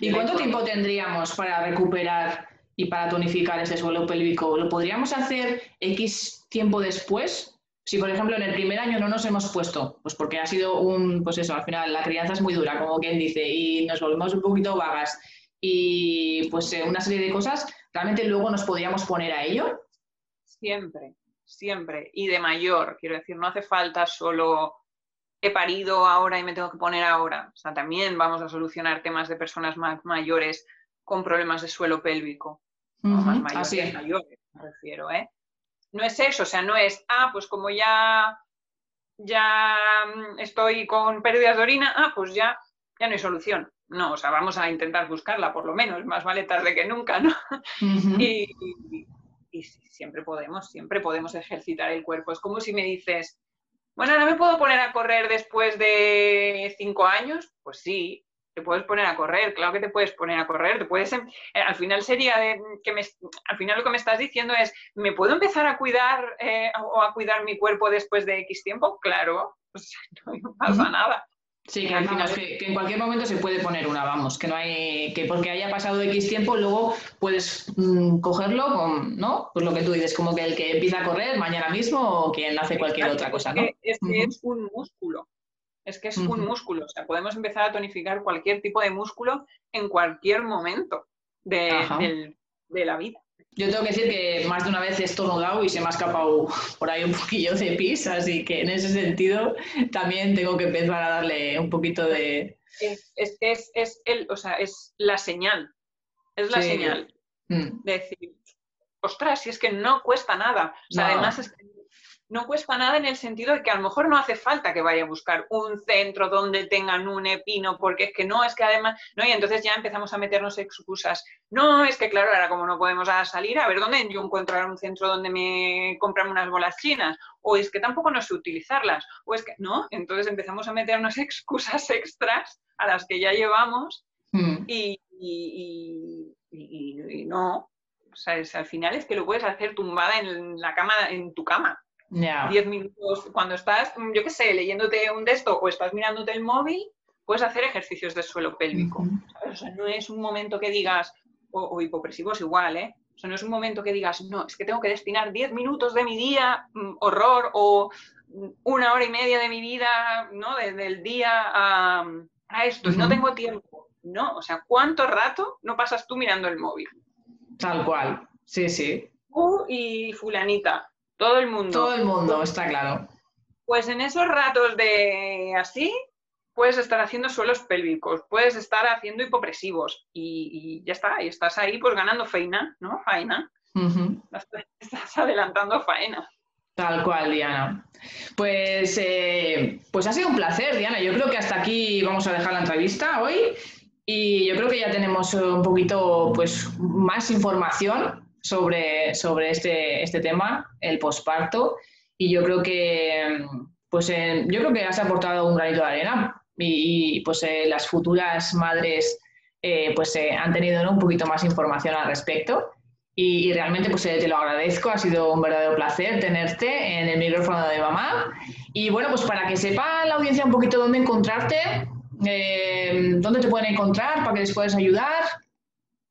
Speaker 1: ¿Y cuánto tiempo tendríamos para recuperar y para tonificar ese suelo pélvico? ¿Lo podríamos hacer X tiempo después? Si, por ejemplo, en el primer año no nos hemos puesto, pues porque ha sido un, pues eso, al final la crianza es muy dura, como quien dice, y nos volvemos un poquito vagas y pues eh, una serie de cosas, ¿realmente luego nos podríamos poner a ello?
Speaker 2: Siempre, siempre. Y de mayor, quiero decir, no hace falta solo he parido ahora y me tengo que poner ahora. O sea, también vamos a solucionar temas de personas más mayores con problemas de suelo pélvico. Más mayores, mayores, me refiero, ¿eh? No es eso, o sea, no es, ah, pues como ya, ya mm, estoy con pérdidas de orina, ah, pues ya, ya no hay solución. No, o sea, vamos a intentar buscarla por lo menos, más vale tarde que nunca, ¿no? y, siempre podemos, siempre podemos ejercitar el cuerpo. Es como si me dices, bueno, ¿no me puedo poner a correr después de cinco años? Pues sí, te puedes poner a correr, claro que te puedes poner a correr, te puedes, em, eh, al final sería de, que me, al final lo que me estás diciendo es, ¿me puedo empezar a cuidar eh, o a cuidar mi cuerpo después de X tiempo? Claro, pues no pasa nada.
Speaker 1: Sí, que, al final que, en cualquier momento se puede poner una, vamos, que no hay, que porque haya pasado X tiempo, luego puedes mm, cogerlo con, ¿no? Pues lo que tú dices, como que el que empieza a correr mañana mismo o quien hace cualquier otra cosa, ¿no?
Speaker 2: Es que es un músculo, es que es un músculo, o sea, podemos empezar a tonificar cualquier tipo de músculo en cualquier momento de la vida.
Speaker 1: Yo tengo que decir que más de una vez he estornudado y se me ha escapado por ahí un poquillo de pis, así que en ese sentido también tengo que empezar a darle un poquito de...
Speaker 2: Es, es, es, el, o sea, es la señal, es la señal. Mm. De decir, ostras, si es que no cuesta nada. O sea, además es que no cuesta nada en el sentido de que a lo mejor no hace falta que vaya a buscar un centro donde tengan un epino, porque es que no, es que además, no, y entonces ya empezamos a meternos excusas. No, es que claro, ahora como no podemos salir, a ver dónde yo encuentro un centro donde me compran unas bolas chinas, o es que tampoco no sé utilizarlas, o es que, no, entonces empezamos a meternos excusas extras a las que ya llevamos hmm. y, no, o sea, al final es que lo puedes hacer tumbada en la cama, en tu cama. 10 minutos, cuando estás, yo qué sé, leyéndote un texto o estás mirándote el móvil, puedes hacer ejercicios de suelo pélvico. O sea, no es un momento que digas, o, hipopresivos igual, ¿eh? O sea, no es un momento que digas, no, es que tengo que destinar 10 minutos de mi día, mm, horror, o una hora y media de mi vida, ¿no? Desde el día a, esto, y no tengo tiempo. No, o sea, ¿cuánto rato no pasas tú mirando el móvil?
Speaker 1: Tal cual, sí, sí.
Speaker 2: Tú y fulanita, todo el mundo.
Speaker 1: Todo el mundo, está claro.
Speaker 2: Pues en esos ratos de así, puedes estar haciendo suelos pélvicos, puedes estar haciendo hipopresivos y, ya está, y estás ahí pues ganando feina, ¿no? Faena. Estás adelantando faena.
Speaker 1: Tal cual, Diana. Pues, eh, pues ha sido un placer, Diana. Yo creo que hasta aquí vamos a dejar la entrevista hoy y yo creo que ya tenemos un poquito pues, más información sobre, sobre este, este tema, el posparto, y yo creo que, pues, yo creo que has aportado un granito de arena y, pues eh, las futuras madres eh, pues eh, han tenido un poquito más información al respecto. y, realmente pues te lo agradezco, ha sido un verdadero placer tenerte en el micrófono de mamá. Y bueno, pues para que sepa la audiencia un poquito dónde encontrarte, eh, dónde te pueden encontrar, para que les puedas ayudar.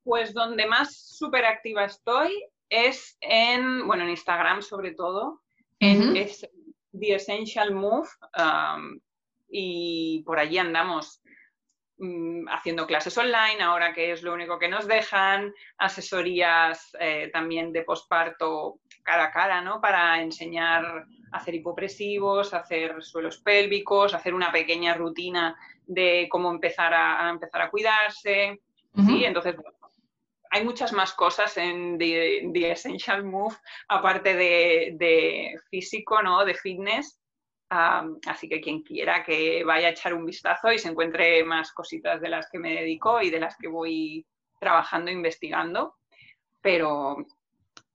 Speaker 2: Pues donde más súper activa estoy es en, bueno, en Instagram sobre todo, en The Essential Move, um, y por allí andamos mm, haciendo clases online, ahora que es lo único que nos dejan, asesorías eh, también de posparto cara a cara, ¿no? Para enseñar a hacer hipopresivos, hacer suelos pélvicos, hacer una pequeña rutina de cómo empezar a, empezar a cuidarse. Entonces, hay muchas más cosas en The, Essential Move, aparte de, físico, ¿no? De fitness. así que quien quiera que vaya a echar un vistazo y se encuentre más cositas de las que me dedico y de las que voy trabajando, investigando. Pero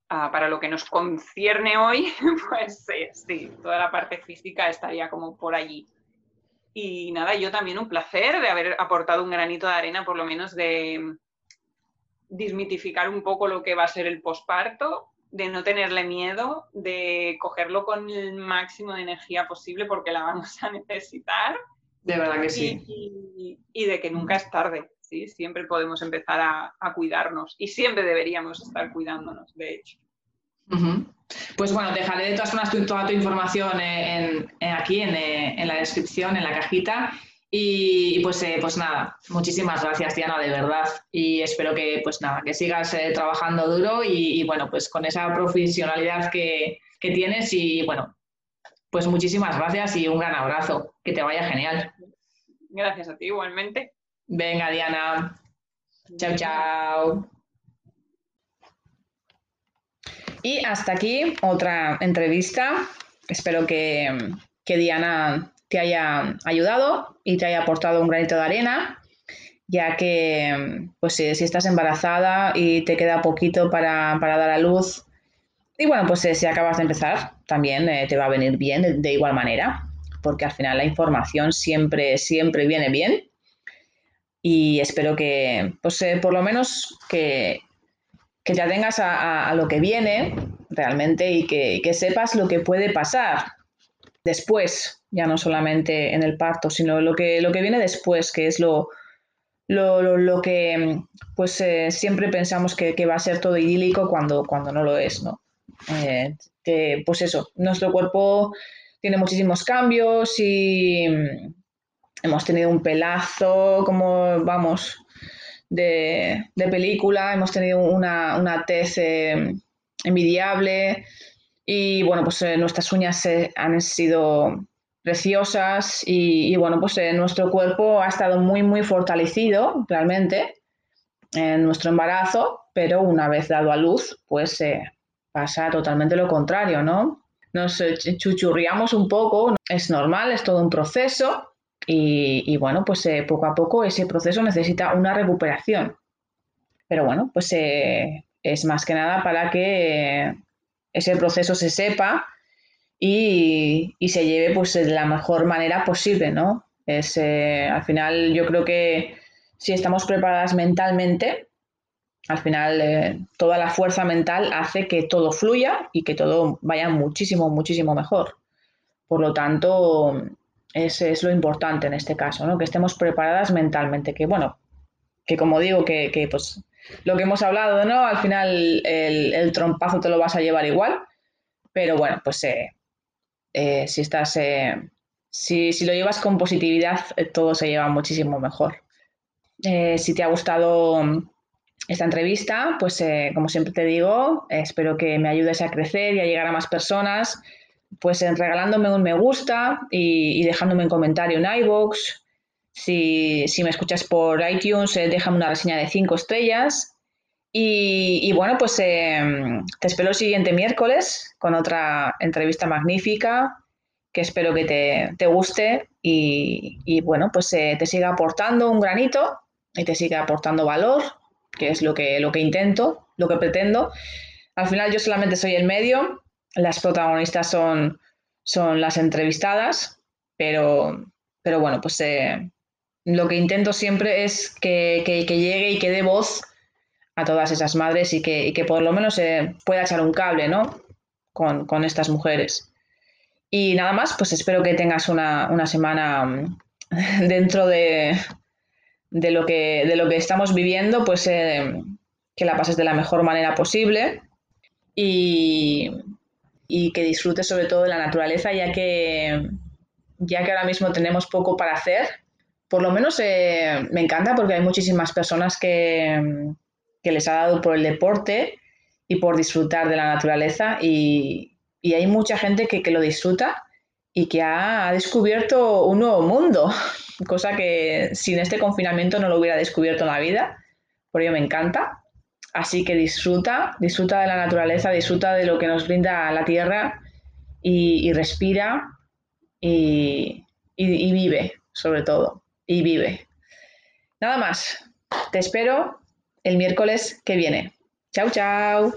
Speaker 2: ah, para lo que nos concierne hoy, pues sí, toda la parte física estaría como por allí. Y nada, yo también un placer de haber aportado un granito de arena, por lo menos de desmitificar un poco lo que va a ser el posparto, de no tenerle miedo, de cogerlo con el máximo de energía posible porque la vamos a necesitar.
Speaker 1: De verdad que sí.
Speaker 2: Y, de que nunca es tarde, ¿sí? Siempre podemos empezar a, cuidarnos y siempre deberíamos estar cuidándonos, de hecho.
Speaker 1: Pues bueno, dejaré de todas formas toda tu información aquí en, la descripción, en la cajita. Y pues, eh, pues nada, muchísimas gracias, Diana, de verdad. Y espero que, pues nada, que sigas eh, trabajando duro y, bueno, pues con esa profesionalidad que, que, tienes. Y bueno, pues muchísimas gracias y un gran abrazo. Que te vaya genial.
Speaker 2: Gracias a ti igualmente.
Speaker 1: Venga, Diana. Chao, chao. Y hasta aquí otra entrevista. Espero que, que Diana te haya ayudado y te haya aportado un granito de arena, ya que pues si, estás embarazada y te queda poquito para, dar a luz, y bueno, pues si acabas de empezar, también eh, te va a venir bien de, igual manera, porque al final la información siempre, siempre viene bien. Y espero que, pues eh, por lo menos que, que te atengas a, lo que viene realmente y que, que sepas lo que puede pasar después ya no solamente en el parto, sino lo que, lo que viene después, que es lo, lo, que pues eh, siempre pensamos que, va a ser todo idílico cuando, cuando no lo es, ¿no? Eh, pues eso, nuestro cuerpo tiene muchísimos cambios y hemos tenido un pelazo, como vamos, de, película, hemos tenido una, una tez eh, envidiable y bueno, pues nuestras uñas han sido preciosas y, bueno, pues eh, nuestro cuerpo ha estado muy, muy fortalecido realmente en nuestro embarazo, pero una vez dado a luz, pues eh, pasa totalmente lo contrario, ¿no? Nos eh, chuchurriamos un poco, es normal, es todo un proceso y, bueno, pues poco a poco ese proceso necesita una recuperación. Pero bueno, pues es más que nada para que ese proceso se sepa y, se lleve pues de la mejor manera posible, ¿no? Es, eh, al final yo creo que si estamos preparadas mentalmente, al final eh, toda la fuerza mental hace que todo fluya y que todo vaya muchísimo, muchísimo mejor. Por lo tanto, ese es lo importante en este caso, ¿no? Que estemos preparadas mentalmente, que bueno, que como digo, que, pues lo que hemos hablado, ¿no? Al final el, trompazo te lo vas a llevar igual, pero bueno, pues eh, eh, si estás, eh, si, lo llevas con positividad, eh, todo se lleva muchísimo mejor. si te ha gustado esta entrevista, pues como siempre te digo, espero que me ayudes a crecer y a llegar a más personas, pues regalándome un me gusta y, dejándome un comentario en iVoox. Si, si, me escuchas por iTunes, déjame una reseña de 5 estrellas. Y, bueno, pues em, te espero el siguiente miércoles con otra entrevista magnífica que espero que te, guste y, bueno, pues eh, te siga aportando un granito y te siga aportando valor, que es lo que, lo que intento, lo que pretendo. Al final yo solamente soy el medio, las protagonistas son, son las entrevistadas, pero, pero bueno, pues eh, lo que intento siempre es que, que llegue y que dé voz a todas esas madres y que, que por lo menos se pueda echar un cable, ¿no? Con, con, estas mujeres. Y nada más, pues espero que tengas una, una semana mm, dentro de, de, lo que, de lo que estamos viviendo, pues eh, que la pases de la mejor manera posible y, y que disfrutes sobre todo de la naturaleza, ya que, ya que ahora mismo tenemos poco para hacer. Por lo menos eh, me encanta porque hay muchísimas personas que, les ha dado por el deporte y por disfrutar de la naturaleza y, hay mucha gente que, lo disfruta y que ha, descubierto un nuevo mundo, cosa que sin este confinamiento no lo hubiera descubierto en la vida, por ello me encanta. Así que disfruta, disfruta de la naturaleza, disfruta de lo que nos brinda la tierra y, respira y vive, sobre todo, y vive. Nada más, te espero el miércoles que viene. Chao, chao.